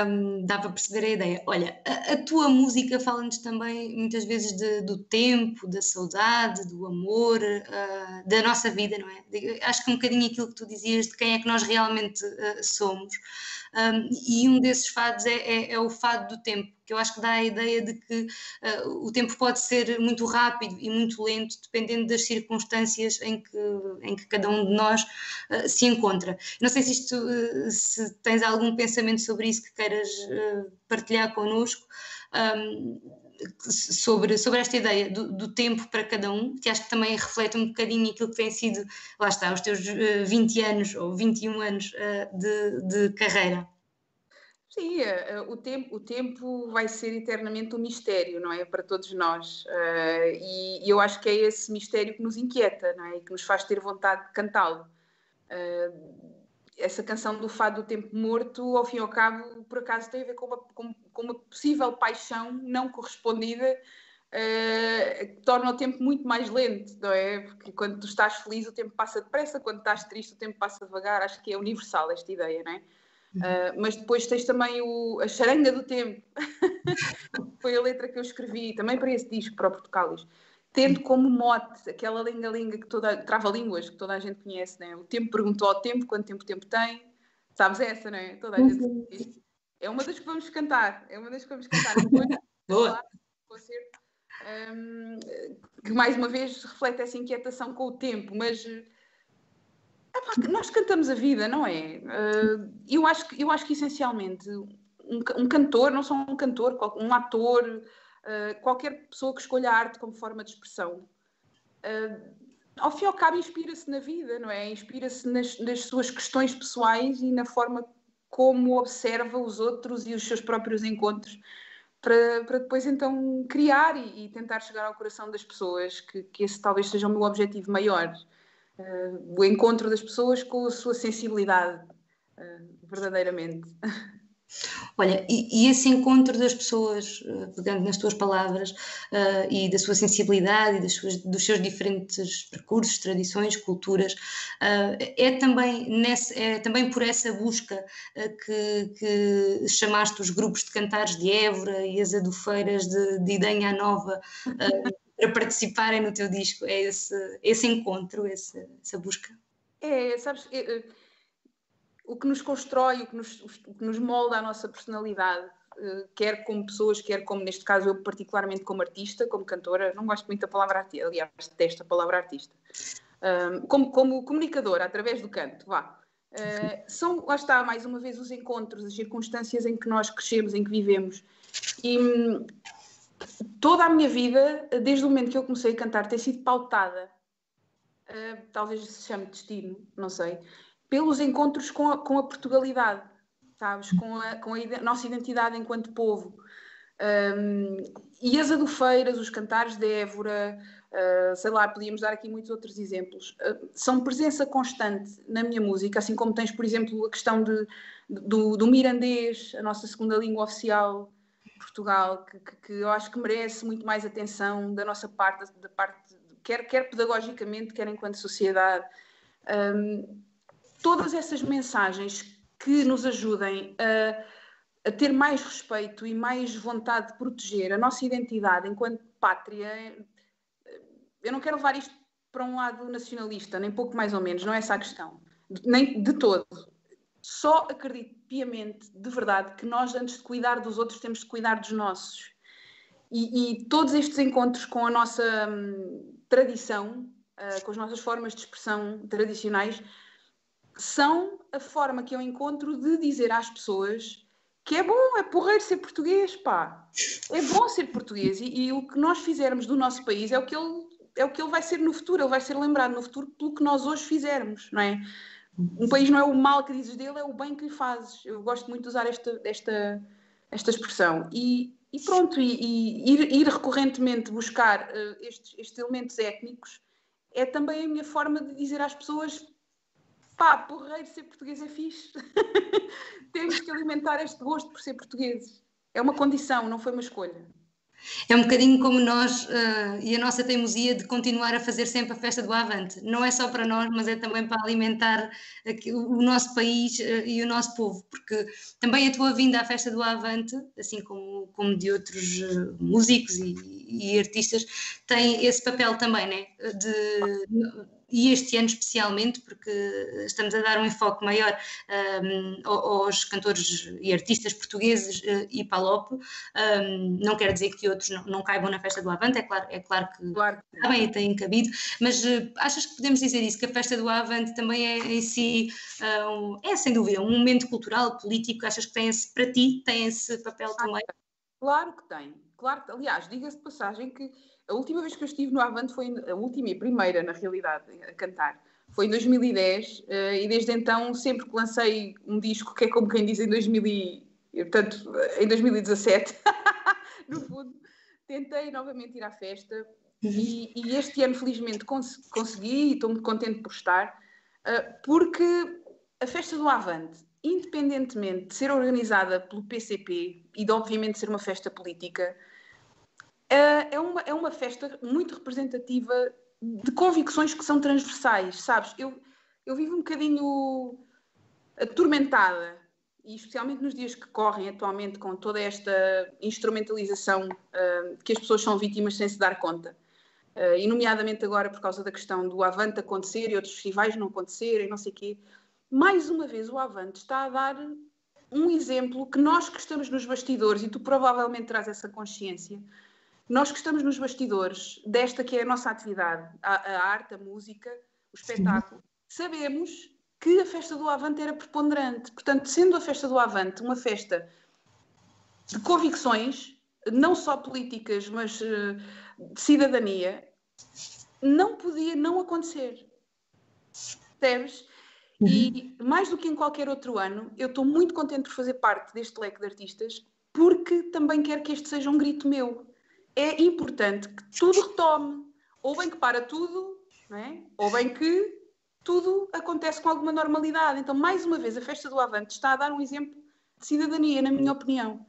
Um, dá para perceber a ideia. Olha, a, a tua música fala-nos também muitas vezes de, do tempo, da saudade, do amor, uh, da nossa vida, não é? Acho que um bocadinho aquilo que tu dizias de quem é que nós realmente uh, somos. Um, e um desses fados é, é, é, o fado do tempo, que eu acho que dá a ideia de que uh, o tempo pode ser muito rápido e muito lento, dependendo das circunstâncias em que, em que cada um de nós uh, se encontra. Não sei se, isto, uh, se tens algum pensamento sobre isso que queiras partilhar connosco. Um, sobre, sobre esta ideia do, do, tempo para cada um, que acho que também reflete um bocadinho aquilo que tem sido, lá está, os teus uh, 20 anos ou 21 anos uh, de, de carreira. Sim, uh, o, tempo, o tempo vai ser eternamente um mistério, não é? Para todos nós. E, eu acho que é esse mistério que nos inquieta, não é? E que nos faz ter vontade de cantá-lo. Essa canção do fado do tempo morto, ao fim e ao cabo, por acaso tem a ver com uma, com, com uma possível paixão não correspondida uh, que torna o tempo muito mais lento, não é? Porque quando tu estás feliz o tempo passa depressa, quando estás triste o tempo passa devagar, acho que é universal esta ideia, não é? Uh, mas depois tens também o, a charanga do tempo, *laughs* foi a letra que eu escrevi também para esse disco, para o Portugalis tendo como mote aquela linga-linga que toda, trava-línguas que toda a gente conhece, né? O tempo perguntou ao tempo quanto tempo o tempo tem. Sabes essa, não é? Toda a gente diz. É uma das que vamos cantar. É uma das que vamos cantar. Depois, *laughs* Boa. Concerto, um, que mais uma vez reflete essa inquietação com o tempo, mas nós cantamos a vida, não é? Uh, eu, acho que, eu acho que essencialmente um, um cantor, não só um cantor, um ator, uh, qualquer pessoa que escolha a arte como forma de expressão, uh, ao fim e ao cabo inspira-se na vida, não é? Inspira-se nas, nas, suas questões pessoais e na forma como observa os outros e os seus próprios encontros para, para depois então criar e, e, tentar chegar ao coração das pessoas, que, que esse talvez seja o meu objetivo maior. Uh, o encontro das pessoas com a sua sensibilidade, verdadeiramente. *laughs* Olha, e, e, esse encontro das pessoas, eh, pegando nas tuas palavras, uh, e da sua sensibilidade e suas, dos seus diferentes percursos, tradições, culturas, uh, é, também nesse, é também por essa busca uh, que, que, chamaste os grupos de cantares de Évora e as adufeiras de, de Idanha Nova *laughs* para participarem no teu disco. É esse, esse encontro, esse, essa busca? É, sabes. É, o que nos constrói, o que nos, o que nos molda a nossa personalidade, uh, quer como pessoas, quer como, neste caso, eu particularmente como artista, como cantora, não gosto muito da palavra artista, aliás, detesto a palavra artista, como, como comunicadora, através do canto, vá. Uh, são, lá está, mais uma vez, os encontros, as circunstâncias em que nós crescemos, em que vivemos. E toda a minha vida, desde o momento que eu comecei a cantar, tem sido pautada, uh, talvez se chame destino, não sei, pelos encontros com a, com a Portugalidade, sabes? Com a, com a nossa identidade enquanto povo. Um, e as adufeiras, os cantares de Évora, uh, sei lá, podíamos dar aqui muitos outros exemplos, uh, são presença constante na minha música, assim como tens, por exemplo, a questão de, do, do mirandês, a nossa segunda língua oficial, Portugal, que, que, que, eu acho que merece muito mais atenção da nossa parte, da parte quer, quer pedagogicamente, quer enquanto sociedade. Um, todas essas mensagens que nos ajudem a, a, ter mais respeito e mais vontade de proteger a nossa identidade enquanto pátria. Eu não quero levar isto para um lado nacionalista, nem pouco mais ou menos, não é essa a questão. Nem de todo. só acredito piamente, de verdade, que nós, antes de cuidar dos outros, temos de cuidar dos nossos. E, e todos estes encontros com a nossa hum, tradição, uh, com as nossas formas de expressão tradicionais, são a forma que eu encontro de dizer às pessoas que é bom, é porreiro ser português, pá. É bom ser português e, e, o que nós fizermos do nosso país é o que ele é o que ele vai ser no futuro, ele vai ser lembrado no futuro pelo que nós hoje fizermos, não é? Um país não é o mal que dizes dele, é o bem que lhe fazes. Eu gosto muito de usar esta, esta, esta expressão. E, e pronto, e, e ir, ir, recorrentemente buscar uh, estes, estes elementos étnicos é também a minha forma de dizer às pessoas pá, porreiro, ser português é fixe. *laughs* Temos que alimentar este gosto por ser portugueses. É uma condição, não foi uma escolha. É um bocadinho como nós uh, e a nossa teimosia de continuar a fazer sempre a festa do Avante. Não é só para nós, mas é também para alimentar aqui, o nosso país uh, e o nosso povo, porque também a tua vinda à festa do Avante, assim como, como de outros uh, músicos e, e, artistas, tem esse papel também, né? De, e este ano especialmente, porque estamos a dar um enfoque maior um, aos cantores e artistas portugueses uh, e Palop. Um, não quer dizer que outros não, não, caibam na festa do Avante, é claro, é claro que claro. também têm cabido, mas uh, achas que podemos dizer isso, que a festa do Avante também é em si, um, é sem dúvida, um momento cultural, político, achas que tem esse, para ti, tem esse papel ah, também? Claro que tem, claro, aliás, diga-se de passagem que a última vez que eu estive no Avante foi a última e primeira, na realidade, a cantar. Foi em 2010 eh, e desde então, sempre que lancei um disco, que é como quem diz em 2000 e, portanto, em 2017, *laughs* no fundo, tentei novamente ir à festa e, e este ano, felizmente, cons consegui e estou muito contente por estar, eh, porque a festa do Avante, independentemente de ser organizada pelo PCP e de, obviamente, ser uma festa política, é, é, uma, é uma festa muito representativa de convicções que são transversais, sabes? Eu, eu vivo um bocadinho atormentada, e especialmente nos dias que correm atualmente com toda esta instrumentalização uh, que as pessoas são vítimas sem se dar conta. Uh, e nomeadamente agora por causa da questão do Avante acontecer e outros festivais não acontecerem, não sei o quê. Mais uma vez o Avante está a dar um exemplo que nós que estamos nos bastidores, e tu provavelmente traz essa consciência, nós que estamos nos bastidores desta que é a nossa atividade, a, a arte, a música, o espetáculo, sabemos que a festa do Avante era preponderante. Portanto, sendo a festa do Avante uma festa de convicções, não só políticas, mas uh, de cidadania, não podia não acontecer. Percebes? Uhum. E mais do que em qualquer outro ano, eu estou muito contente por fazer parte deste leque de artistas, porque também quero que este seja um grito meu é importante que tudo retome. Ou bem que para tudo, é? ou bem que tudo acontece com alguma normalidade. Então, mais uma vez, a Festa do Avante está a dar um exemplo de cidadania, na minha opinião.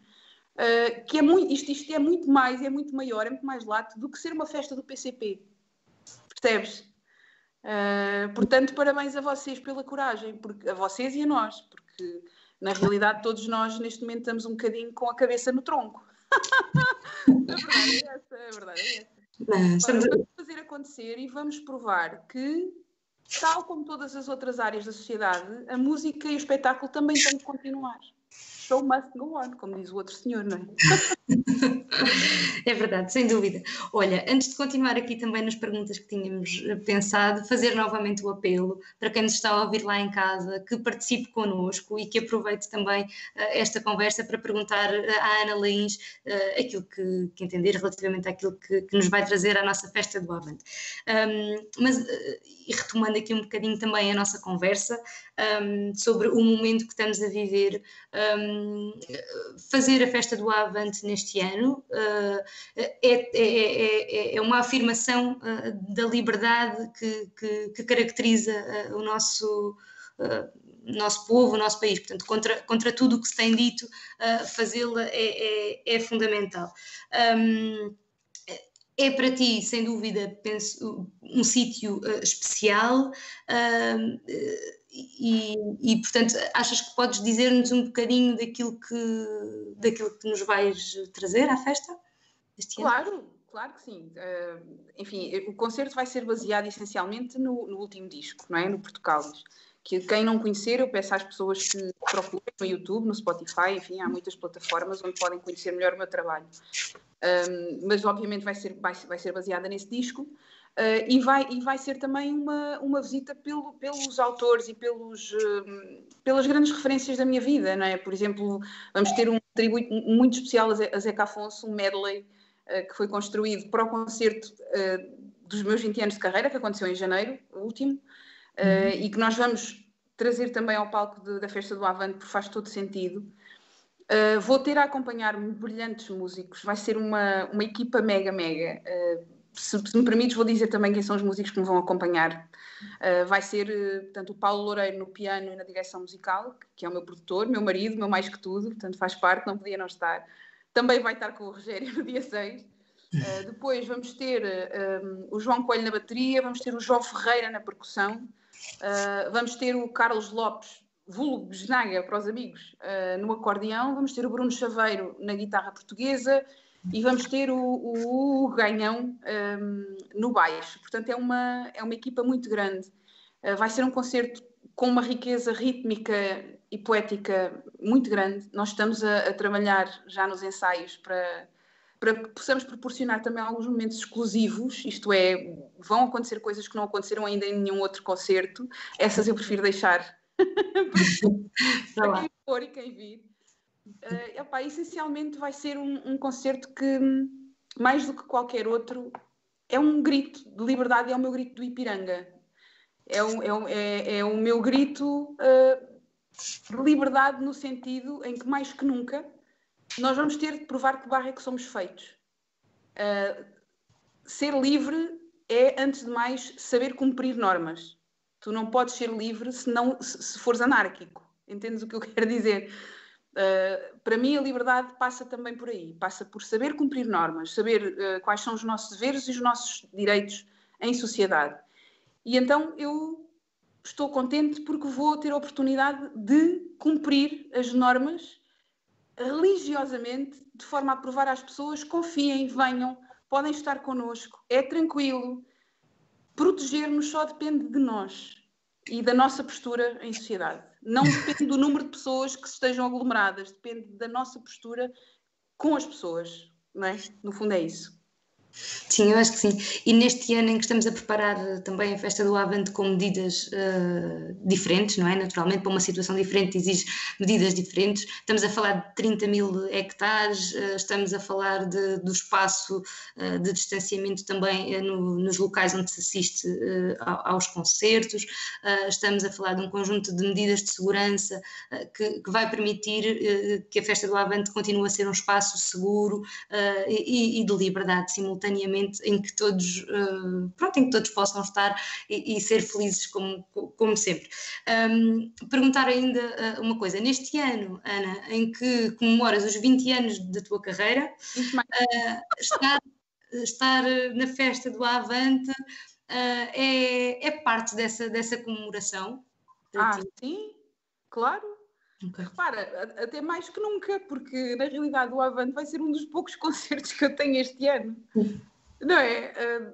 Uh, que é muito, isto, isto é muito mais, é muito maior, é muito mais lato do que ser uma festa do PCP. Percebes? Uh, portanto, parabéns a vocês pela coragem, porque, a vocês e a nós, porque na realidade todos nós neste momento estamos um bocadinho com a cabeça no tronco. A verdade é essa, a verdade é essa. Não, vamos fazer acontecer e vamos provar que, tal como todas as outras áreas da sociedade, a música e o espetáculo também têm que continuar show must go on, como diz o outro senhor, não é? *laughs* é verdade, sem dúvida. Olha, antes de continuar aqui também nas perguntas que tínhamos eh, pensado, fazer novamente o apelo para quem nos está a ouvir lá em casa, que participe connosco e que aproveite também uh, esta conversa para perguntar uh, à Ana Lins uh, aquilo que, que, entender relativamente àquilo que, que, nos vai trazer à nossa festa do Avante. Um, mas, e retomando aqui um bocadinho também a nossa conversa um, sobre o momento que estamos a viver, um, fazer a festa do Avante neste ano uh, é, é, é, é, uma afirmação uh, da liberdade que, que, que caracteriza uh, o nosso. nosso povo, o nosso país, portanto, contra, contra tudo o que se tem dito, fazê-la é, é, é, fundamental. Um, é para ti, sem dúvida, penso, um sítio uh, especial uh, e, e, portanto, achas que podes dizer-nos um bocadinho daquilo que, daquilo que nos vais trazer à festa este ano? Claro, claro que sim. Uh, enfim, o concerto vai ser baseado essencialmente no, no último disco, não é? No Portugalis, que quem não conhecer, eu peço às pessoas que procurem no YouTube, no Spotify, enfim, há muitas plataformas onde podem conhecer melhor o meu trabalho. Um, mas obviamente vai ser, vai, vai ser baseada nesse disco uh, e, vai, e vai ser também uma, uma visita pelo, pelos autores e pelos, uh, pelas grandes referências da minha vida, não é? Por exemplo, vamos ter um tributo muito especial a Zeca Afonso, um medley uh, que foi construído para o concerto dos meus 20 anos de carreira, que aconteceu em janeiro, o último, uhum. e que nós vamos trazer também ao palco de, da Festa do Avante, porque faz todo sentido. Uh, vou ter a acompanhar-me brilhantes músicos, vai ser uma, uma equipa mega, mega. Uh, se, se, me permites, vou dizer também quem são os músicos que me vão acompanhar. Uh, vai ser, portanto, o Paulo Loureiro no piano e na direção musical, que é o meu produtor, meu marido, meu mais que tudo, portanto faz parte, não podia não estar. Também vai estar com o Rogério *laughs* no dia 6. Uh, depois vamos ter uh, o João Coelho na bateria, vamos ter o João Ferreira na percussão, uh, vamos ter o Carlos Lopes vulgo Snaga para os amigos, uh, no acordeão, vamos ter o Bruno Chaveiro na guitarra portuguesa e vamos ter o, o, o Ganhão um, ehm, no baixo. Portanto, é uma, é uma equipa muito grande. Uh, vai ser um concerto com uma riqueza rítmica e poética muito grande. Nós estamos a, a trabalhar já nos ensaios para, para que possamos proporcionar também alguns momentos exclusivos, isto é, vão acontecer coisas que não aconteceram ainda em nenhum outro concerto. Essas eu prefiro deixar *laughs* para quem for e quem vir. Uh, epá, essencialmente vai ser um, um, concerto que, mais do que qualquer outro, é um grito de liberdade, é o meu grito do Ipiranga. É o, é, é, é o meu grito uh, de liberdade no sentido em que, mais que nunca, nós vamos ter de provar que barra é que somos feitos. Uh, ser livre é, antes de mais, saber cumprir normas. Tu não podes ser livre se, não, se fores anárquico. Entendes o que eu *laughs* quero dizer? Uh, para mim, a liberdade passa também por aí. Passa por saber cumprir normas, saber uh, quais são os nossos deveres e os nossos direitos em sociedade. E então eu estou contente porque vou ter a oportunidade de cumprir as normas religiosamente, de forma a provar às pessoas: confiem, venham, podem estar connosco, é tranquilo. Proteger-nos só depende de nós e da nossa postura em sociedade. Não depende do número de pessoas que estejam aglomeradas, depende da nossa postura com as pessoas, não é? No fundo é isso. Sim, eu acho que sim. E neste ano em que estamos a preparar também a festa do Avante com medidas uh, diferentes, não é? Naturalmente, para uma situação diferente exige medidas diferentes. Estamos a falar de 30 mil hectares, uh, estamos a falar de, do espaço uh, de distanciamento também no, nos locais onde se assiste aos concertos, estamos a falar de um conjunto de medidas de segurança que, que, vai permitir que a festa do Avante continue a ser um espaço seguro e, e de liberdade simultânea simultaneamente em que todos, uh, pronto, em que todos possam estar e, e ser felizes como, como sempre. Um, perguntar ainda uh, uma coisa, neste ano, Ana, em que comemoras os 20 anos da tua carreira, uh, estar, estar na festa do Avante é, é parte dessa, dessa comemoração? Ah, sim, claro. Okay. Repara, até mais que nunca, porque na realidade o Avante vai ser um dos poucos *laughs* concertos que eu tenho este ano. Não é?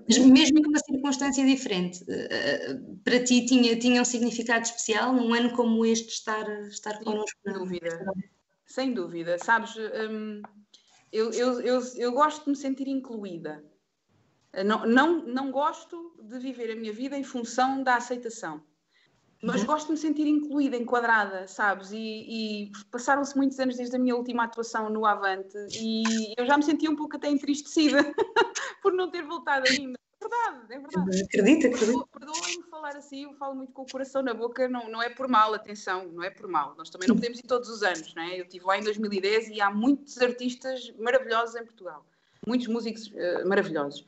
Uh... Mesmo em uma circunstância diferente, uh, para ti tinha, tinha um significado especial num ano como este estar, estar connosco? Sem dúvida, sem dúvida. Sabes, um, eu, eu, eu, eu gosto de me sentir incluída. Não, não, não gosto de viver a minha vida em função da aceitação mas uhum. gosto de me sentir incluída, enquadrada, sabes? E, e passaram-se muitos anos desde a minha última atuação no Avante e eu já me sentia um pouco até entristecida *laughs* por não ter voltado ainda. É verdade, é verdade. Acredita, acredita. Perdoem-me falar assim, eu falo muito com o coração na boca, não, não é por mal, atenção, não é por mal. Nós também não podemos ir todos os anos, não é? Eu estive lá em 2010 e há muitos artistas maravilhosos em Portugal, muitos músicos uh, maravilhosos.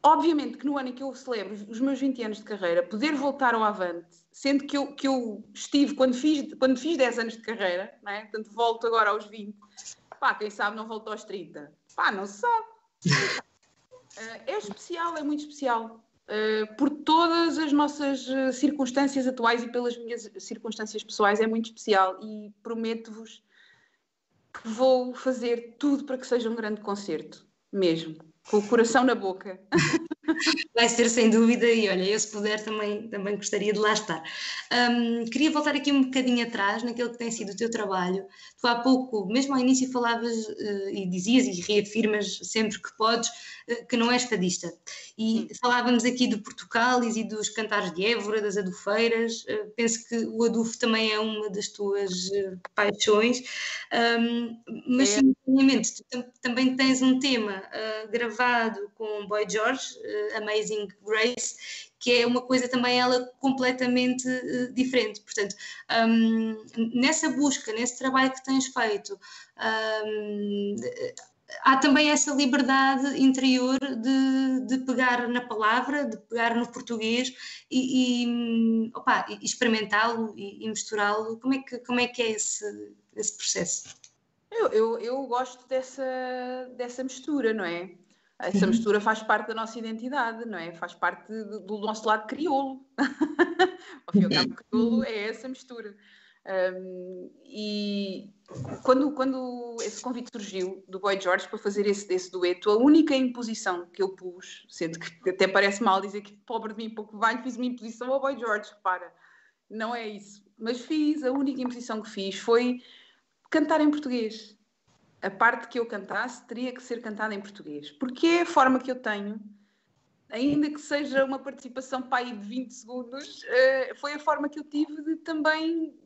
Obviamente que no ano em que eu celebro os meus 20 anos de carreira, poder voltar ao Avante, sendo que eu, que eu estive quando fiz, quando fiz 10 anos de carreira, não é? portanto volto agora aos 20, pá, quem sabe não volto aos 30, pá, não se sabe. Uh, *laughs* é especial, é muito especial. Uh, por todas as nossas uh, circunstâncias atuais e pelas minhas circunstâncias pessoais, é muito especial e prometo-vos que vou fazer tudo para que seja um grande concerto, mesmo com o coração na boca. *laughs* Vai ser sem dúvida, e olha, eu se puder também, também gostaria de lá estar. Um, queria voltar aqui um bocadinho atrás, naquele que tem sido o teu trabalho. Tu há pouco, mesmo ao início, falavas uh, e dizias e reafirmas sempre que podes uh, que não és fadista. E falávamos aqui do Portugalis e dos cantares de Évora, das adufeiras. Uh, penso que o adufo também é uma das tuas paixões. Um, mas, é. simultaneamente, tu também tens um tema gravado com Boy George uh, Amazing Grace, que é uma coisa também ela completamente uh, diferente. Portanto, um, nessa busca, nesse trabalho que tens feito, um, há também essa liberdade interior de, de, pegar na palavra, de pegar no português e, e, e experimentá-lo e, e misturá-lo. Como, é que, como é que é esse, esse processo? Eu, eu, eu, gosto dessa, dessa mistura, não é? Essa uhum. mistura faz parte da nossa identidade, não é? Faz parte do, do nosso lado crioulo. *laughs* Ao fim e ao cabo, *laughs* crioulo é essa mistura. Um, e quando, quando esse convite surgiu do Boy George para fazer esse, esse dueto, a única imposição que eu pus, sendo que até parece mal dizer que pobre de mim pouco vai, fiz uma imposição ao Boy George, repara, não é isso. Mas fiz, a única imposição que fiz foi cantar em português a parte que eu cantasse teria que ser cantada em português, porque é a forma que eu tenho, ainda que seja uma participação para aí de 20 segundos, uh, foi a forma que eu tive de também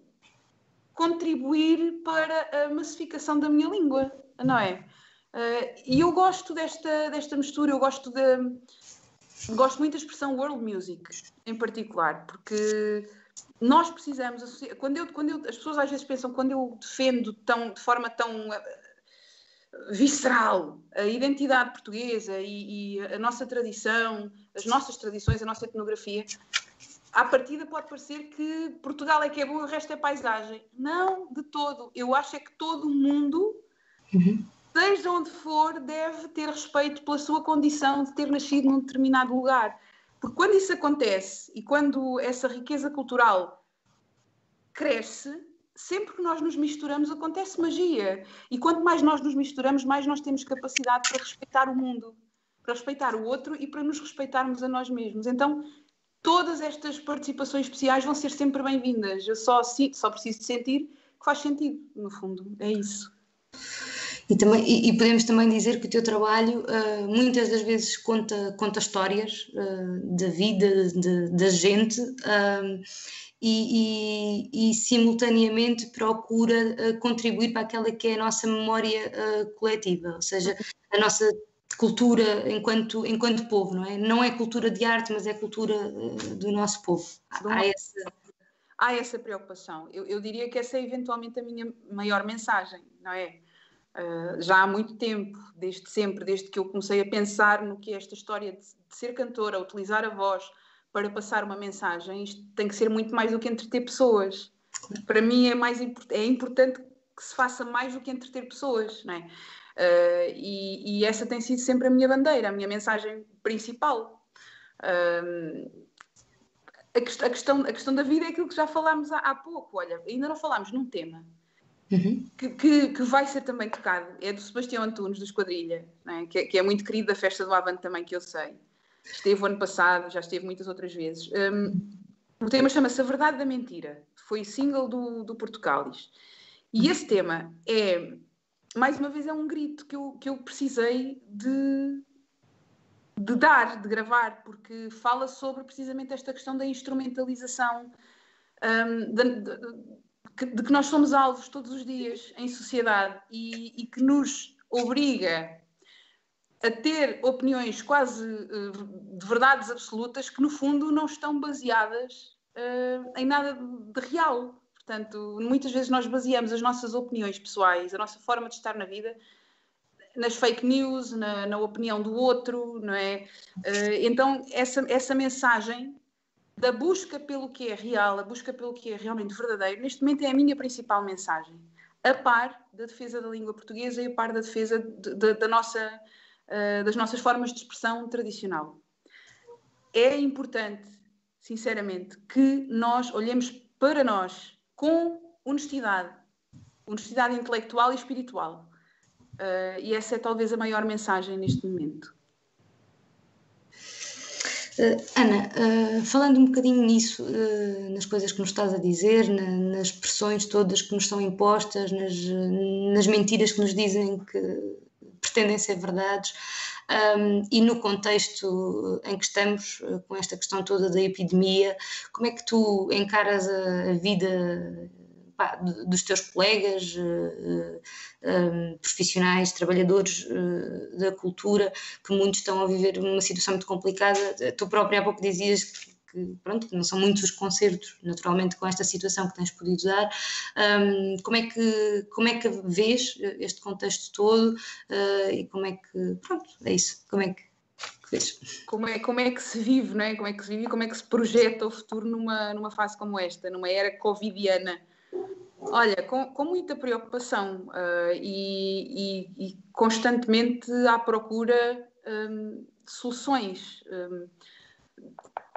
contribuir para a massificação da minha língua, não é? Uh, e eu gosto desta, desta mistura, eu gosto de. Gosto muito da expressão world music, em particular, porque nós precisamos. Quando eu, quando eu, as pessoas às vezes pensam, quando eu defendo tão, de forma tão visceral a identidade portuguesa e, e, a nossa tradição, as nossas tradições, a nossa etnografia, à partida pode parecer que Portugal é que é bom e o resto é paisagem. Não, de todo. Eu acho é que todo mundo, uhum. seja onde for, deve ter respeito pela sua condição de ter nascido num determinado lugar. Porque quando isso acontece e quando essa riqueza cultural cresce, sempre que nós nos misturamos acontece magia. E quanto mais nós nos misturamos, mais nós temos capacidade para respeitar o mundo, para respeitar o outro e para nos respeitarmos a nós mesmos. Então, todas estas participações especiais vão ser sempre bem-vindas. Eu só, só preciso sentir que faz sentido, no fundo. É isso. E, também, e, podemos também dizer que o teu trabalho uh, muitas das vezes conta, conta histórias uh, da vida da gente uh, e, e, e simultaneamente procura contribuir para aquela que é a nossa memória coletiva, ou seja, a nossa cultura enquanto, enquanto povo, não é? Não é cultura de arte, mas é cultura uh, do nosso povo. Há, essa... há essa preocupação. Eu, eu, diria que essa é eventualmente a minha maior mensagem, não é? já há muito tempo, desde sempre, desde que eu comecei a pensar no que é esta história de, de ser cantora, utilizar a voz, para passar uma mensagem, isto tem que ser muito mais do que entreter pessoas. Para mim é mais é importante que se faça mais do que entreter pessoas, não é? Uh, e, e, essa tem sido sempre a minha bandeira, a minha mensagem principal. Uh, a, a, questão, a questão da vida é aquilo que já falámos há, há pouco. Olha, ainda não falámos num tema uhum. que, que, que, vai ser também tocado. É do Sebastião Antunes, do Esquadrilha, é? Que, é, que, é, muito querido da festa do Avante também, que eu sei. Esteve o ano passado, já esteve muitas outras vezes. Um, o tema chama-se A Verdade da Mentira. Foi single do, do Portugalis. E esse tema é, mais uma vez, é um grito que eu, que eu precisei de, de dar, de gravar, porque fala sobre precisamente esta questão da instrumentalização, um, de, de, de, que nós somos alvos todos os dias em sociedade e, e que nos obriga a ter opiniões quase uh, de verdades absolutas que, no fundo, não estão baseadas uh, em nada de real. Portanto, muitas vezes nós baseamos as nossas opiniões pessoais, a nossa forma de estar na vida, nas fake news, na, na opinião do outro, não é? Uh, então, essa, essa mensagem da busca pelo que é real, a busca pelo que é realmente verdadeiro, neste momento é a minha principal mensagem. A par da defesa da língua portuguesa e a par da defesa de, de, da nossa uh, das nossas formas de expressão tradicional. É importante, sinceramente, que nós olhemos para nós com honestidade, honestidade intelectual e espiritual. Uh, e essa é talvez a maior mensagem neste momento. Uh, Ana, uh, falando um bocadinho nisso, nas coisas que nos estás a dizer, na, nas pressões todas que nos são impostas, nas, nas mentiras que nos dizem que pretendem ser verdades, um, e no contexto em que estamos, com esta questão toda da epidemia, como é que tu encaras a, a vida pá, dos teus colegas uh, uh, profissionais, trabalhadores uh, da cultura, que muitos estão a viver uma situação muito complicada. Tu própria há pouco dizias que, que, pronto, não são muitos os concertos, naturalmente, com esta situação que tens podido dar. Um, como, é que, como é que vês este contexto todo e como é que, pronto, é isso, como é que como é, como é que se vive, não é? Como é que se vive e como é que se projeta o futuro numa, numa fase como esta, numa era covidiana? Olha, com, com muita preocupação uh, e, e, e, constantemente à procura um, de soluções. Um,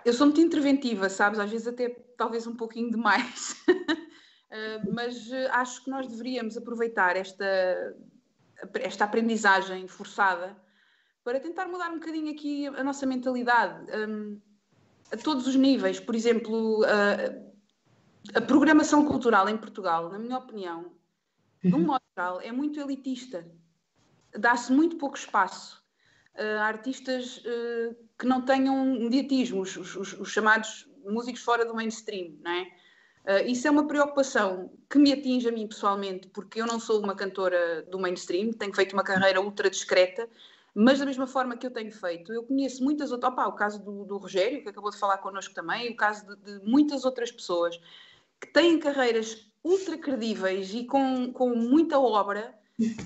eu sou muito interventiva, sabes? Às vezes até talvez um pouquinho demais. uh, *laughs* mas acho que nós deveríamos aproveitar esta, esta aprendizagem forçada para tentar mudar um bocadinho aqui a nossa mentalidade um, a todos os níveis. Por exemplo, uh, a programação cultural em Portugal, na minha opinião, de um uhum. modo geral, é muito elitista. Dá-se muito pouco espaço artistas uh, que não tenham mediatismo, os, os, os, chamados músicos fora do mainstream, não é? Uh, isso é uma preocupação que me atinge a mim pessoalmente, porque eu não sou uma cantora do mainstream, tenho feito uma carreira ultra discreta, mas da mesma forma que eu tenho feito, eu conheço muitas outras, opa, o caso do, do Rogério, que acabou de falar connosco também, o caso de, de muitas outras pessoas que têm carreiras ultra credíveis e com, com muita obra,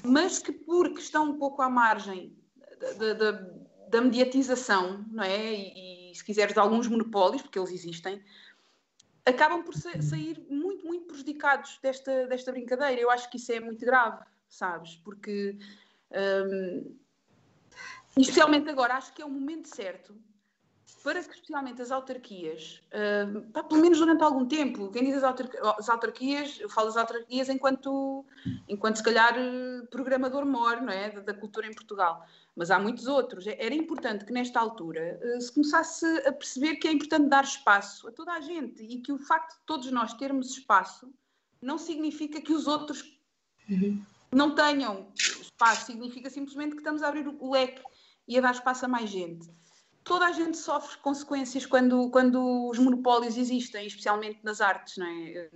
mas que porque estão um pouco à margem da, da, da mediatização, não é? E, e, se quiseres de alguns monopólios, porque eles existem, acabam por sair muito, muito prejudicados desta, desta brincadeira. Eu acho que isso é muito grave, sabes? Porque, um, especialmente agora, acho que é o momento certo para que especialmente as autarquias, uh, pá, pelo menos durante algum tempo, quem diz as, as, autarquias, eu falo das autarquias enquanto, enquanto se calhar programador mor não é? Da, da, cultura em Portugal, mas há muitos outros. Era importante que nesta altura uh, se começasse a perceber que é importante dar espaço a toda a gente e que o facto de todos nós termos espaço não significa que os outros uhum. não tenham espaço, significa simplesmente que estamos a abrir o leque e a dar espaço a mais gente toda a gente sofre consequências quando, quando os monopólios existem, especialmente nas artes, não é?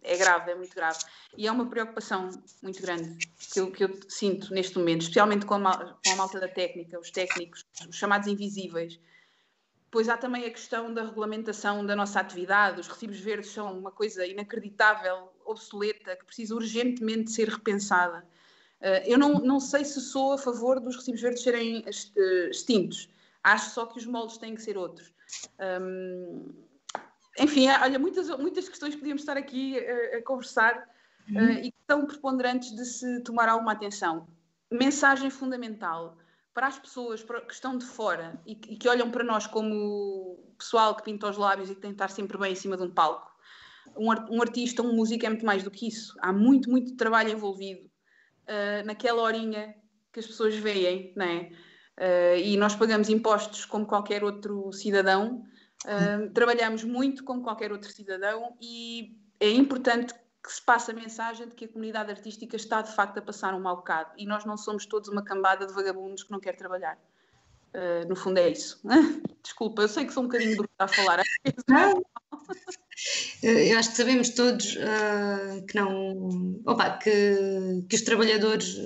É grave, é muito grave. E é uma preocupação muito grande que eu, que eu sinto neste momento, especialmente com a, com a malta da técnica, os técnicos, os chamados invisíveis. Pois há também a questão da regulamentação da nossa atividade. Os recibos verdes são uma coisa inacreditável, obsoleta, que precisa urgentemente ser repensada. Uh, eu não, não sei se sou a favor dos recibos verdes serem extintos Acho só que os moldes têm que ser outros. Um, enfim, olha, muitas, muitas questões que podíamos estar aqui a, a conversar uhum. uh, e que são preponderantes de se tomar alguma atenção. Mensagem fundamental para as pessoas que estão de fora e que, e que olham para nós como pessoal que pinta os lábios e que tem de estar sempre bem em cima de um palco. Um, um artista, um músico é muito mais do que isso. Há muito, muito trabalho envolvido uh, naquela horinha que as pessoas veem, não é? Uh, e nós pagamos impostos como qualquer outro cidadão, uh, trabalhamos muito como qualquer outro cidadão e é importante que se passe a mensagem de que a comunidade artística está de facto a passar um mau bocado e nós não somos todos uma cambada de vagabundos que não quer trabalhar. Uh, no fundo é isso. *laughs* Desculpa, eu sei que sou um bocadinho bruta a falar. Não, *laughs* eu acho que sabemos todos uh, que não opa, que, que os trabalhadores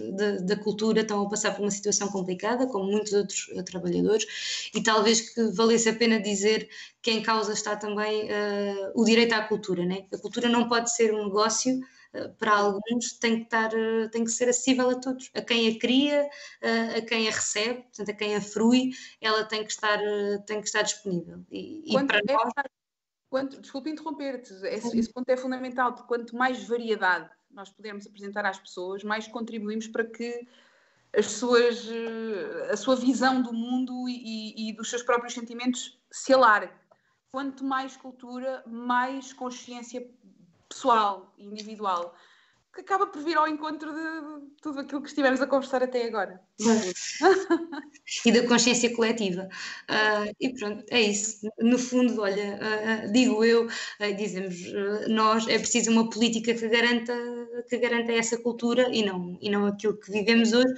da, cultura estão a passar por uma situação complicada, como muitos outros uh, trabalhadores, e talvez que valesse a pena dizer que em causa está também uh, o direito à cultura. Né? A cultura não pode ser um negócio. Para alguns tem que, estar, tem que ser acessível a todos, a quem a cria, a quem a recebe, portanto, a quem a frui, ela tem que estar, tem que estar disponível. E, e para nós, Quanto, desculpe interromper-te, esse, esse, ponto é fundamental, porque quanto mais variedade nós pudermos apresentar às pessoas, mais contribuímos para que as suas, eh, a sua visão do mundo e, e dos seus próprios sentimentos se alargue. Quanto mais cultura, mais consciência pessoal e individual. Que acaba por vir ao encontro de tudo aquilo que estivemos a conversar até agora. *laughs* e da consciência coletiva. Uh, e pronto, é isso. No fundo, olha, uh, digo eu, uh, dizemos nós, é preciso uma política que garanta, que garanta essa cultura e não, e não aquilo que vivemos hoje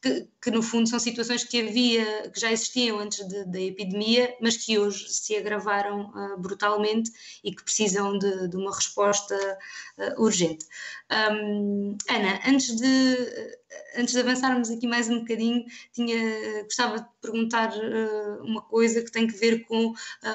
que, que, no fundo são situações que havia, que já existiam antes de, da epidemia, mas que hoje se agravaram uh, brutalmente e que precisam de, de uma resposta uh, urgente. Um, Ana, antes de, antes de avançarmos aqui mais um bocadinho, tinha, gostava de perguntar uh, uma coisa que tem que ver com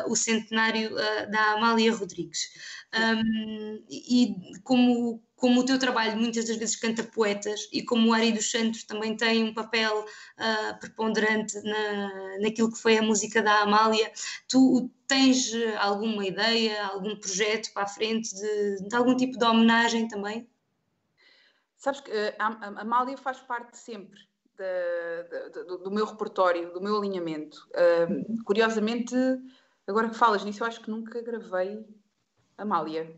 o centenário da Amália Rodrigues. Um, e como como o teu trabalho muitas das vezes canta poetas e como o Ari dos Santos também tem um papel uh, preponderante na, naquilo que foi a música da Amália, tu tens alguma ideia, algum projeto para a frente de, de algum tipo de homenagem também? Sabes que uh, a, a Amália faz parte sempre do, do, meu repertório, do meu alinhamento. Uh, curiosamente, agora que falas nisso, eu acho que nunca gravei Amália.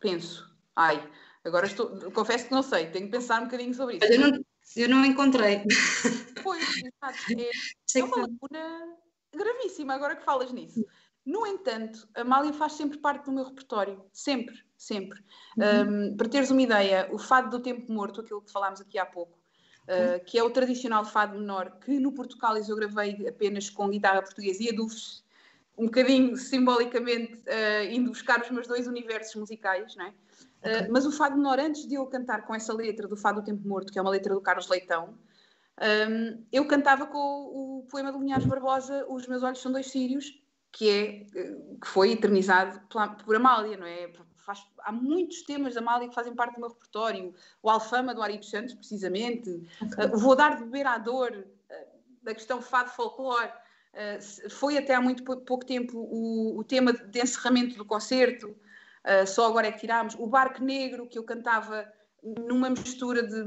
Penso. Ai, Agora estou, confesso que não sei, tenho que pensar um bocadinho sobre isso. Eu não, eu não encontrei. Pois, exato. É, *laughs* é uma lacuna gravíssima agora que falas nisso. No entanto, a Mália faz sempre parte do meu repertório. Sempre, sempre. Uhum. Um, para teres uma ideia, o fado do tempo morto, aquilo que falámos aqui há pouco, uh, que é o tradicional fado menor, que no Portugal eu gravei apenas com guitarra portuguesa e adufes, um bocadinho simbolicamente uh, indo buscar os meus dois universos musicais, não é? Uh, mas o Fado Menor, antes de eu cantar com essa letra do Fado do Tempo Morto, que é uma letra do Carlos Leitão, um, eu cantava com o, o poema do Linhares Barbosa, Os Meus Olhos São Dois Sírios, que, é, que foi eternizado por Amália, não é? Faz, há muitos temas da Amália que fazem parte do meu repertório. O Alfama do Ari dos Santos, precisamente. Okay. Uh, vou dar de beber à dor, uh, da questão fado folclore. Uh, foi até há muito pouco tempo o, o tema de encerramento do concerto. Uh, só agora é que tirámos. O Barco Negro, que eu cantava numa mistura de,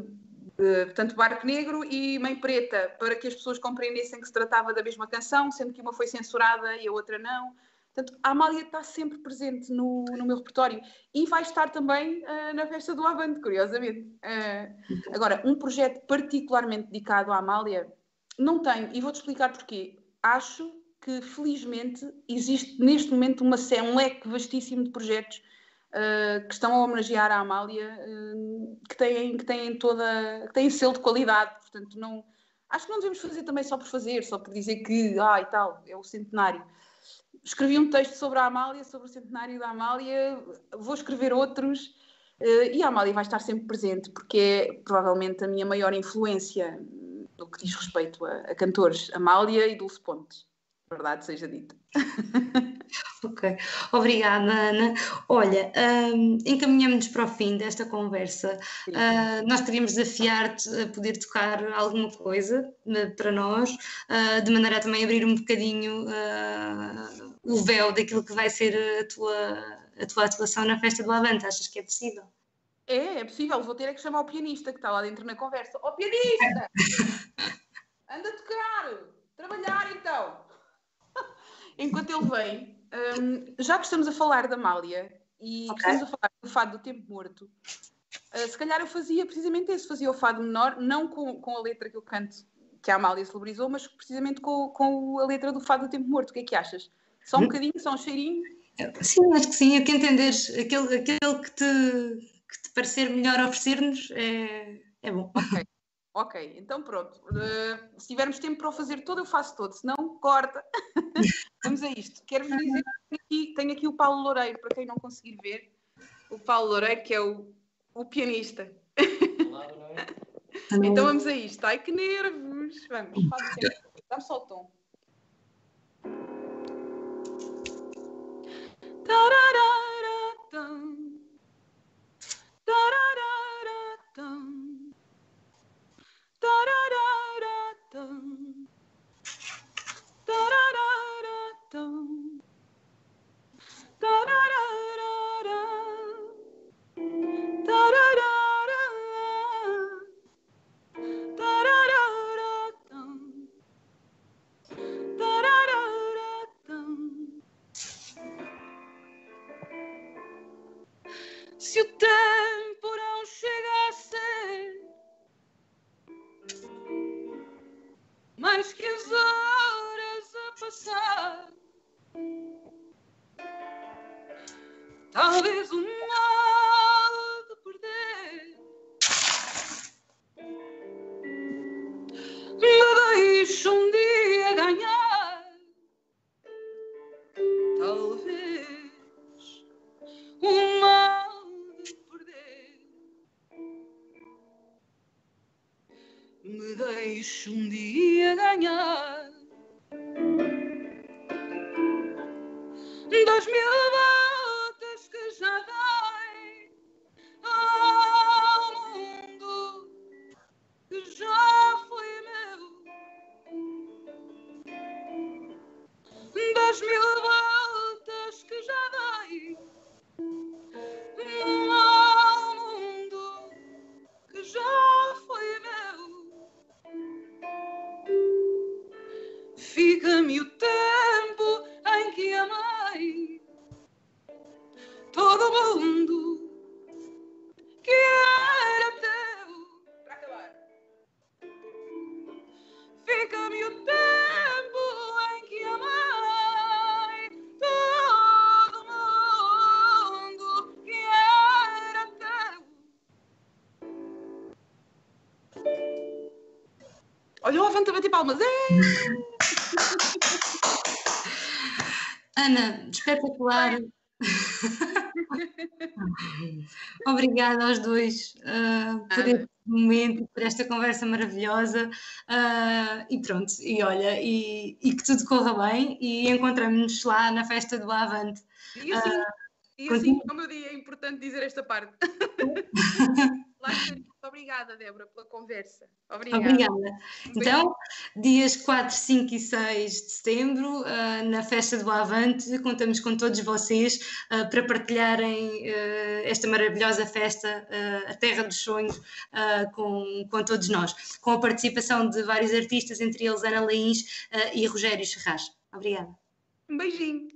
de, portanto, Barco Negro e Mãe Preta, para que as pessoas compreendessem que se tratava da mesma canção, sendo que uma foi censurada e a outra não. Portanto, a Amália está sempre presente no, no meu repertório e vai estar também uh, na festa do Avante, curiosamente. Uh, agora, um projeto particularmente dedicado à Amália, não tenho, e vou-te explicar porquê. Acho que, felizmente, existe neste momento uma, um leque vastíssimo de projetos uh, que estão a homenagear a Amália, uh, que, têm, que têm toda, que têm selo de qualidade, portanto não, acho que não devemos fazer também só por fazer, só por dizer que, ah e tal, é o centenário. Escrevi um texto sobre a Amália, sobre o centenário da Amália, vou escrever outros, uh, e a Amália vai estar sempre presente, porque é provavelmente a minha maior influência no que diz respeito a, a cantores, Amália e Dulce Pontes verdade seja dita. ok, obrigada Ana. Olha, um, encaminhamos-nos para o fim desta conversa. Uh, nós queríamos desafiar-te a poder tocar alguma coisa uh, para nós, uh, de maneira a também abrir um bocadinho o véu daquilo que vai ser a tua, a tua atuação na Festa do Avante. Achas que é possível? É, é possível. Vou ter é que chamar o pianista que está lá dentro na conversa. Ó oh, pianista! *laughs* Anda a tocar! Trabalhar então! Enquanto ele vem, um, já que estamos a falar da Amália e okay. estamos a falar do fado do tempo morto, uh, se calhar eu fazia precisamente isso, fazia o fado menor, não com, com a letra que eu canto, que a Amália celebrizou, mas precisamente com, com a letra do fado do tempo morto. O que é que achas? Só um hum? bocadinho, só um cheirinho? Sim, acho que sim. É que entenderes aquele, aquele que, te, que te parecer melhor oferecer-nos é, é bom. Ok. Ok, então pronto. Uh, se tivermos tempo para o fazer todo, eu faço todo, se não, corta. *laughs* Vamos a isto. Quero-vos dizer que aqui, tenho aqui o Paulo Loureiro, para quem não conseguir ver. O Paulo Loureiro, que é o, o pianista. Olá, *laughs* então vamos a isto. Ai que nervos! Vamos, Dá-me só o tom. Tararara, o palmas. É! Ana, espetacular. *laughs* Obrigada aos dois uh, por este momento, por esta conversa maravilhosa. Uh, e pronto, e olha, e, e que tudo corra bem e encontramos-nos lá na festa do Avante. E assim, e assim, continua. como eu disse, é importante dizer esta parte. *laughs* Estarei. Obrigada, Débora, pela conversa. Obrigada. Obrigada. Então, dias 4, 5 e 6 de setembro, ah, na festa do Avante, contamos com todos vocês ah, para partilharem ah, esta maravilhosa festa, a Terra dos Sonhos, com, com todos nós, com a participação de vários artistas, entre eles Ana ah, e Rogério Serraz. Obrigada. Um beijinho.